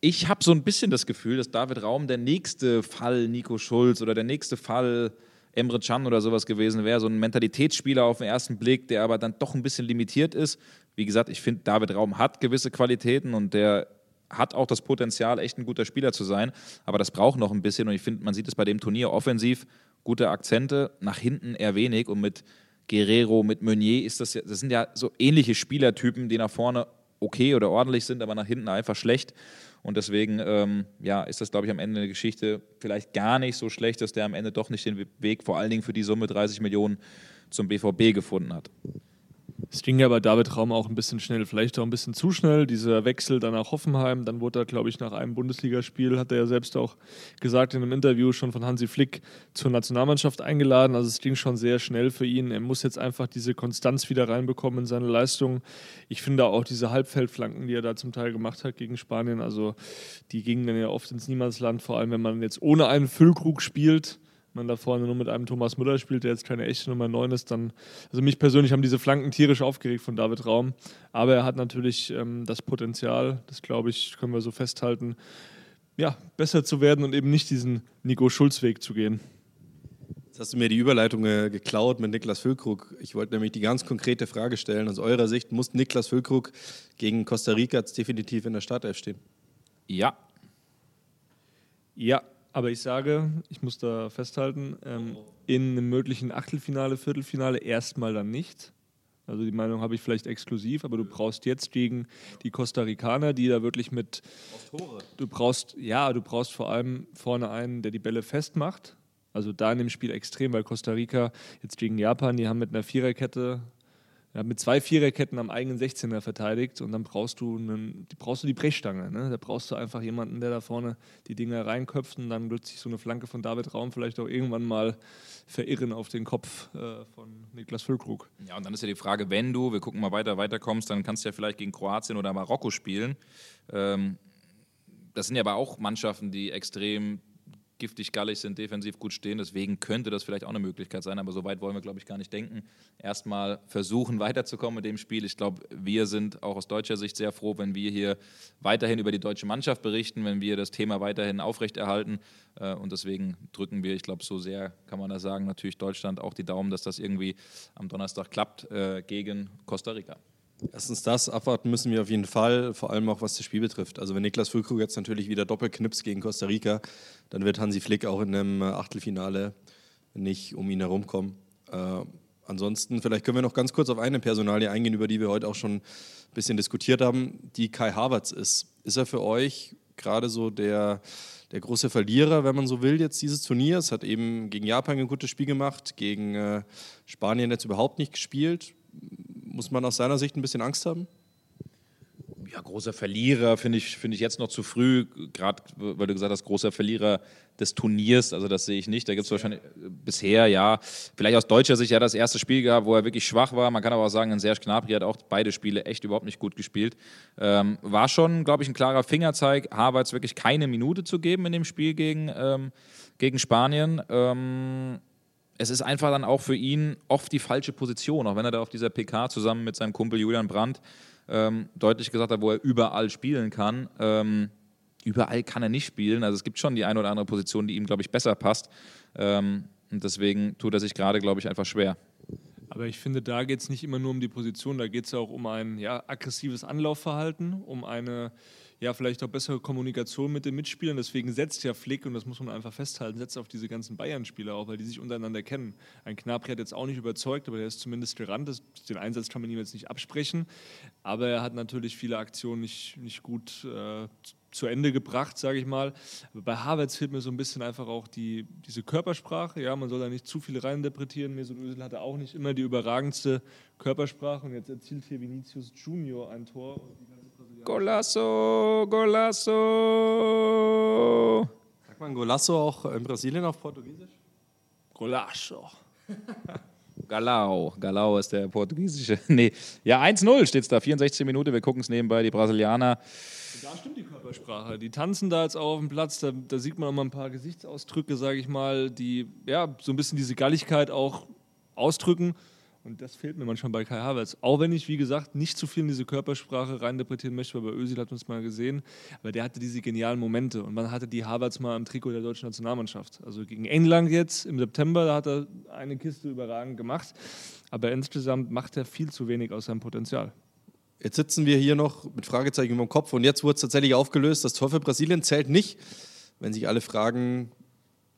ich habe so ein bisschen das Gefühl, dass David Raum der nächste Fall Nico Schulz oder der nächste Fall Emre Can oder sowas gewesen wäre. So ein Mentalitätsspieler auf den ersten Blick, der aber dann doch ein bisschen limitiert ist. Wie gesagt, ich finde, David Raum hat gewisse Qualitäten und der hat auch das Potenzial, echt ein guter Spieler zu sein. Aber das braucht noch ein bisschen und ich finde, man sieht es bei dem Turnier offensiv, gute Akzente, nach hinten eher wenig und mit Guerrero, mit Meunier ist das ja, das sind ja so ähnliche Spielertypen, die nach vorne okay oder ordentlich sind, aber nach hinten einfach schlecht. Und deswegen ähm, ja, ist das, glaube ich, am Ende eine Geschichte vielleicht gar nicht so schlecht, dass der am Ende doch nicht den Weg, vor allen Dingen für die Summe 30 Millionen, zum BVB gefunden hat. Es ging ja bei David Raum auch ein bisschen schnell, vielleicht auch ein bisschen zu schnell. Dieser Wechsel dann nach Hoffenheim, dann wurde er, glaube ich, nach einem Bundesligaspiel, hat er ja selbst auch gesagt in einem Interview schon von Hansi Flick zur Nationalmannschaft eingeladen. Also es ging schon sehr schnell für ihn. Er muss jetzt einfach diese Konstanz wieder reinbekommen in seine Leistung. Ich finde auch diese Halbfeldflanken, die er da zum Teil gemacht hat gegen Spanien, also die gingen dann ja oft ins Niemandsland, vor allem wenn man jetzt ohne einen Füllkrug spielt man da vorne nur mit einem Thomas Müller spielt, der jetzt keine echte Nummer 9 ist, dann, also mich persönlich haben diese Flanken tierisch aufgeregt von David Raum, aber er hat natürlich ähm, das Potenzial, das glaube ich, können wir so festhalten, ja, besser zu werden und eben nicht diesen Nico Schulz-Weg zu gehen. Jetzt hast du mir die Überleitung äh, geklaut mit Niklas Füllkrug. Ich wollte nämlich die ganz konkrete Frage stellen. Aus eurer Sicht muss Niklas Füllkrug gegen Costa Rica definitiv in der Startelf stehen? Ja. Ja, aber ich sage, ich muss da festhalten, ähm, in einem möglichen Achtelfinale, Viertelfinale erstmal dann nicht. Also die Meinung habe ich vielleicht exklusiv, aber du brauchst jetzt gegen die Costa Ricaner, die da wirklich mit. Du brauchst, ja, du brauchst vor allem vorne einen, der die Bälle festmacht. Also da in dem Spiel extrem, weil Costa Rica jetzt gegen Japan, die haben mit einer Viererkette ja, mit zwei Viererketten am eigenen 16er verteidigt und dann brauchst du, einen, brauchst du die Brechstange. Ne? Da brauchst du einfach jemanden, der da vorne die Dinger reinköpft und dann wird sich so eine Flanke von David Raum vielleicht auch irgendwann mal verirren auf den Kopf äh, von Niklas Füllkrug. Ja, und dann ist ja die Frage, wenn du, wir gucken mal weiter, weiterkommst, dann kannst du ja vielleicht gegen Kroatien oder Marokko spielen. Ähm, das sind ja aber auch Mannschaften, die extrem giftig gallig sind, defensiv gut stehen. Deswegen könnte das vielleicht auch eine Möglichkeit sein, aber so weit wollen wir, glaube ich, gar nicht denken. Erstmal versuchen, <laughs> weiterzukommen mit dem Spiel. Ich glaube, wir sind auch aus deutscher Sicht sehr froh, wenn wir hier weiterhin über die deutsche Mannschaft berichten, wenn wir das Thema weiterhin aufrechterhalten. Äh, und deswegen drücken wir, ich glaube, so sehr kann man das sagen, natürlich Deutschland auch die Daumen, dass das irgendwie am Donnerstag klappt äh, gegen Costa Rica. Erstens das, abwarten müssen wir auf jeden Fall, vor allem auch was das Spiel betrifft. Also wenn Niklas Füllkrug jetzt natürlich wieder doppelknips gegen Costa Rica, dann wird Hansi Flick auch in einem Achtelfinale nicht um ihn herumkommen. Äh, ansonsten, vielleicht können wir noch ganz kurz auf eine Personalie eingehen, über die wir heute auch schon ein bisschen diskutiert haben, die Kai Havertz ist. Ist er für euch gerade so der, der große Verlierer, wenn man so will, jetzt dieses Turniers? Hat eben gegen Japan ein gutes Spiel gemacht, gegen äh, Spanien jetzt überhaupt nicht gespielt muss man aus seiner Sicht ein bisschen Angst haben? Ja, großer Verlierer finde ich, find ich jetzt noch zu früh, gerade weil du gesagt hast, großer Verlierer des Turniers, also das sehe ich nicht. Da gibt es wahrscheinlich bisher, ja, vielleicht aus deutscher Sicht ja das erste Spiel gehabt, wo er wirklich schwach war. Man kann aber auch sagen, Serge Gnabry hat auch beide Spiele echt überhaupt nicht gut gespielt. Ähm, war schon, glaube ich, ein klarer Fingerzeig, Havertz wirklich keine Minute zu geben in dem Spiel gegen, ähm, gegen Spanien. Ähm, es ist einfach dann auch für ihn oft die falsche Position, auch wenn er da auf dieser PK zusammen mit seinem Kumpel Julian Brandt ähm, deutlich gesagt hat, wo er überall spielen kann. Ähm, überall kann er nicht spielen. Also es gibt schon die eine oder andere Position, die ihm, glaube ich, besser passt. Ähm, und deswegen tut er sich gerade, glaube ich, einfach schwer. Aber ich finde, da geht es nicht immer nur um die Position, da geht es auch um ein ja, aggressives Anlaufverhalten, um eine ja, vielleicht auch bessere Kommunikation mit den Mitspielern. Deswegen setzt ja Flick, und das muss man einfach festhalten, setzt auf diese ganzen Bayern-Spieler auch, weil die sich untereinander kennen. Ein Knapri hat jetzt auch nicht überzeugt, aber der ist zumindest gerannt. Den Einsatz kann man ihm jetzt nicht absprechen. Aber er hat natürlich viele Aktionen nicht, nicht gut äh, zu Ende gebracht, sage ich mal. Aber bei Havertz fehlt mir so ein bisschen einfach auch die, diese Körpersprache. Ja, man soll da nicht zu viel reininterpretieren. Mesut Özil hatte auch nicht immer die überragendste Körpersprache und jetzt erzielt hier Vinicius Junior ein Tor. Golasso, Golasso. Sagt man Golasso auch in Brasilien auf Portugiesisch? Golasso. <laughs> Galau. Galau ist der portugiesische. <laughs> Nee. Ja, 1-0 steht es da, 64 Minuten. Wir gucken es nebenbei, die Brasilianer. Da stimmt die Körpersprache. Die tanzen da jetzt auch auf dem Platz. Da, da sieht man auch mal ein paar Gesichtsausdrücke, sage ich mal, die ja so ein bisschen diese Galligkeit auch ausdrücken. Und das fehlt mir manchmal bei Kai Havertz. Auch wenn ich, wie gesagt, nicht zu viel in diese Körpersprache reininterpretieren möchte, weil bei Özil hat man es mal gesehen. Aber der hatte diese genialen Momente. Und man hatte die Havertz mal im Trikot der deutschen Nationalmannschaft. Also gegen England jetzt im September, da hat er eine Kiste überragend gemacht. Aber insgesamt macht er viel zu wenig aus seinem Potenzial. Jetzt sitzen wir hier noch mit Fragezeichen über dem Kopf und jetzt wurde es tatsächlich aufgelöst. Das Tor für Brasilien zählt nicht, wenn sich alle fragen,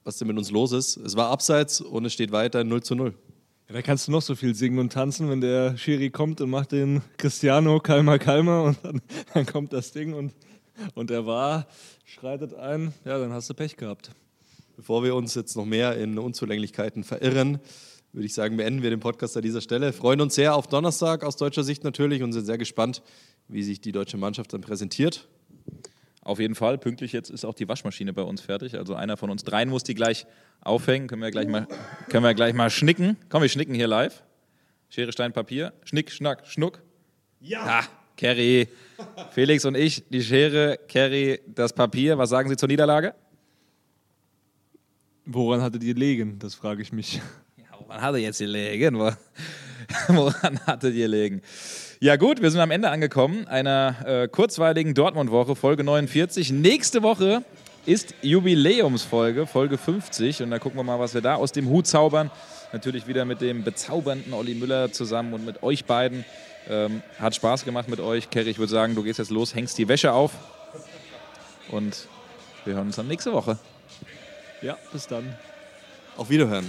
was denn mit uns los ist. Es war abseits und es steht weiter 0 zu 0. Ja, da kannst du noch so viel singen und tanzen, wenn der Schiri kommt und macht den Cristiano Kalmer Kalmer und dann, dann kommt das Ding und, und er war, schreitet ein, ja, dann hast du Pech gehabt. Bevor wir uns jetzt noch mehr in Unzulänglichkeiten verirren, würde ich sagen, beenden wir den Podcast an dieser Stelle. Freuen uns sehr auf Donnerstag aus deutscher Sicht natürlich und sind sehr gespannt, wie sich die deutsche Mannschaft dann präsentiert. Auf jeden Fall. Pünktlich jetzt ist auch die Waschmaschine bei uns fertig. Also einer von uns dreien muss die gleich aufhängen. Können wir gleich mal, können wir gleich mal schnicken. Komm, wir schnicken hier live. Schere, Stein, Papier. Schnick, Schnack, Schnuck. Ja. Ah, Kerry. Felix und ich, die Schere, Kerry, das Papier. Was sagen Sie zur Niederlage? Woran hattet ihr legen? Das frage ich mich. Ja, woran hatte jetzt gelegen? <laughs> Woran hattet ihr legen? Ja gut, wir sind am Ende angekommen einer äh, kurzweiligen Dortmund-Woche, Folge 49. Nächste Woche ist Jubiläumsfolge, Folge 50. Und da gucken wir mal, was wir da aus dem Hut zaubern. Natürlich wieder mit dem bezaubernden Olli Müller zusammen und mit euch beiden. Ähm, hat Spaß gemacht mit euch. Kerry, ich würde sagen, du gehst jetzt los, hängst die Wäsche auf. Und wir hören uns dann nächste Woche. Ja, bis dann. Auf Wiederhören.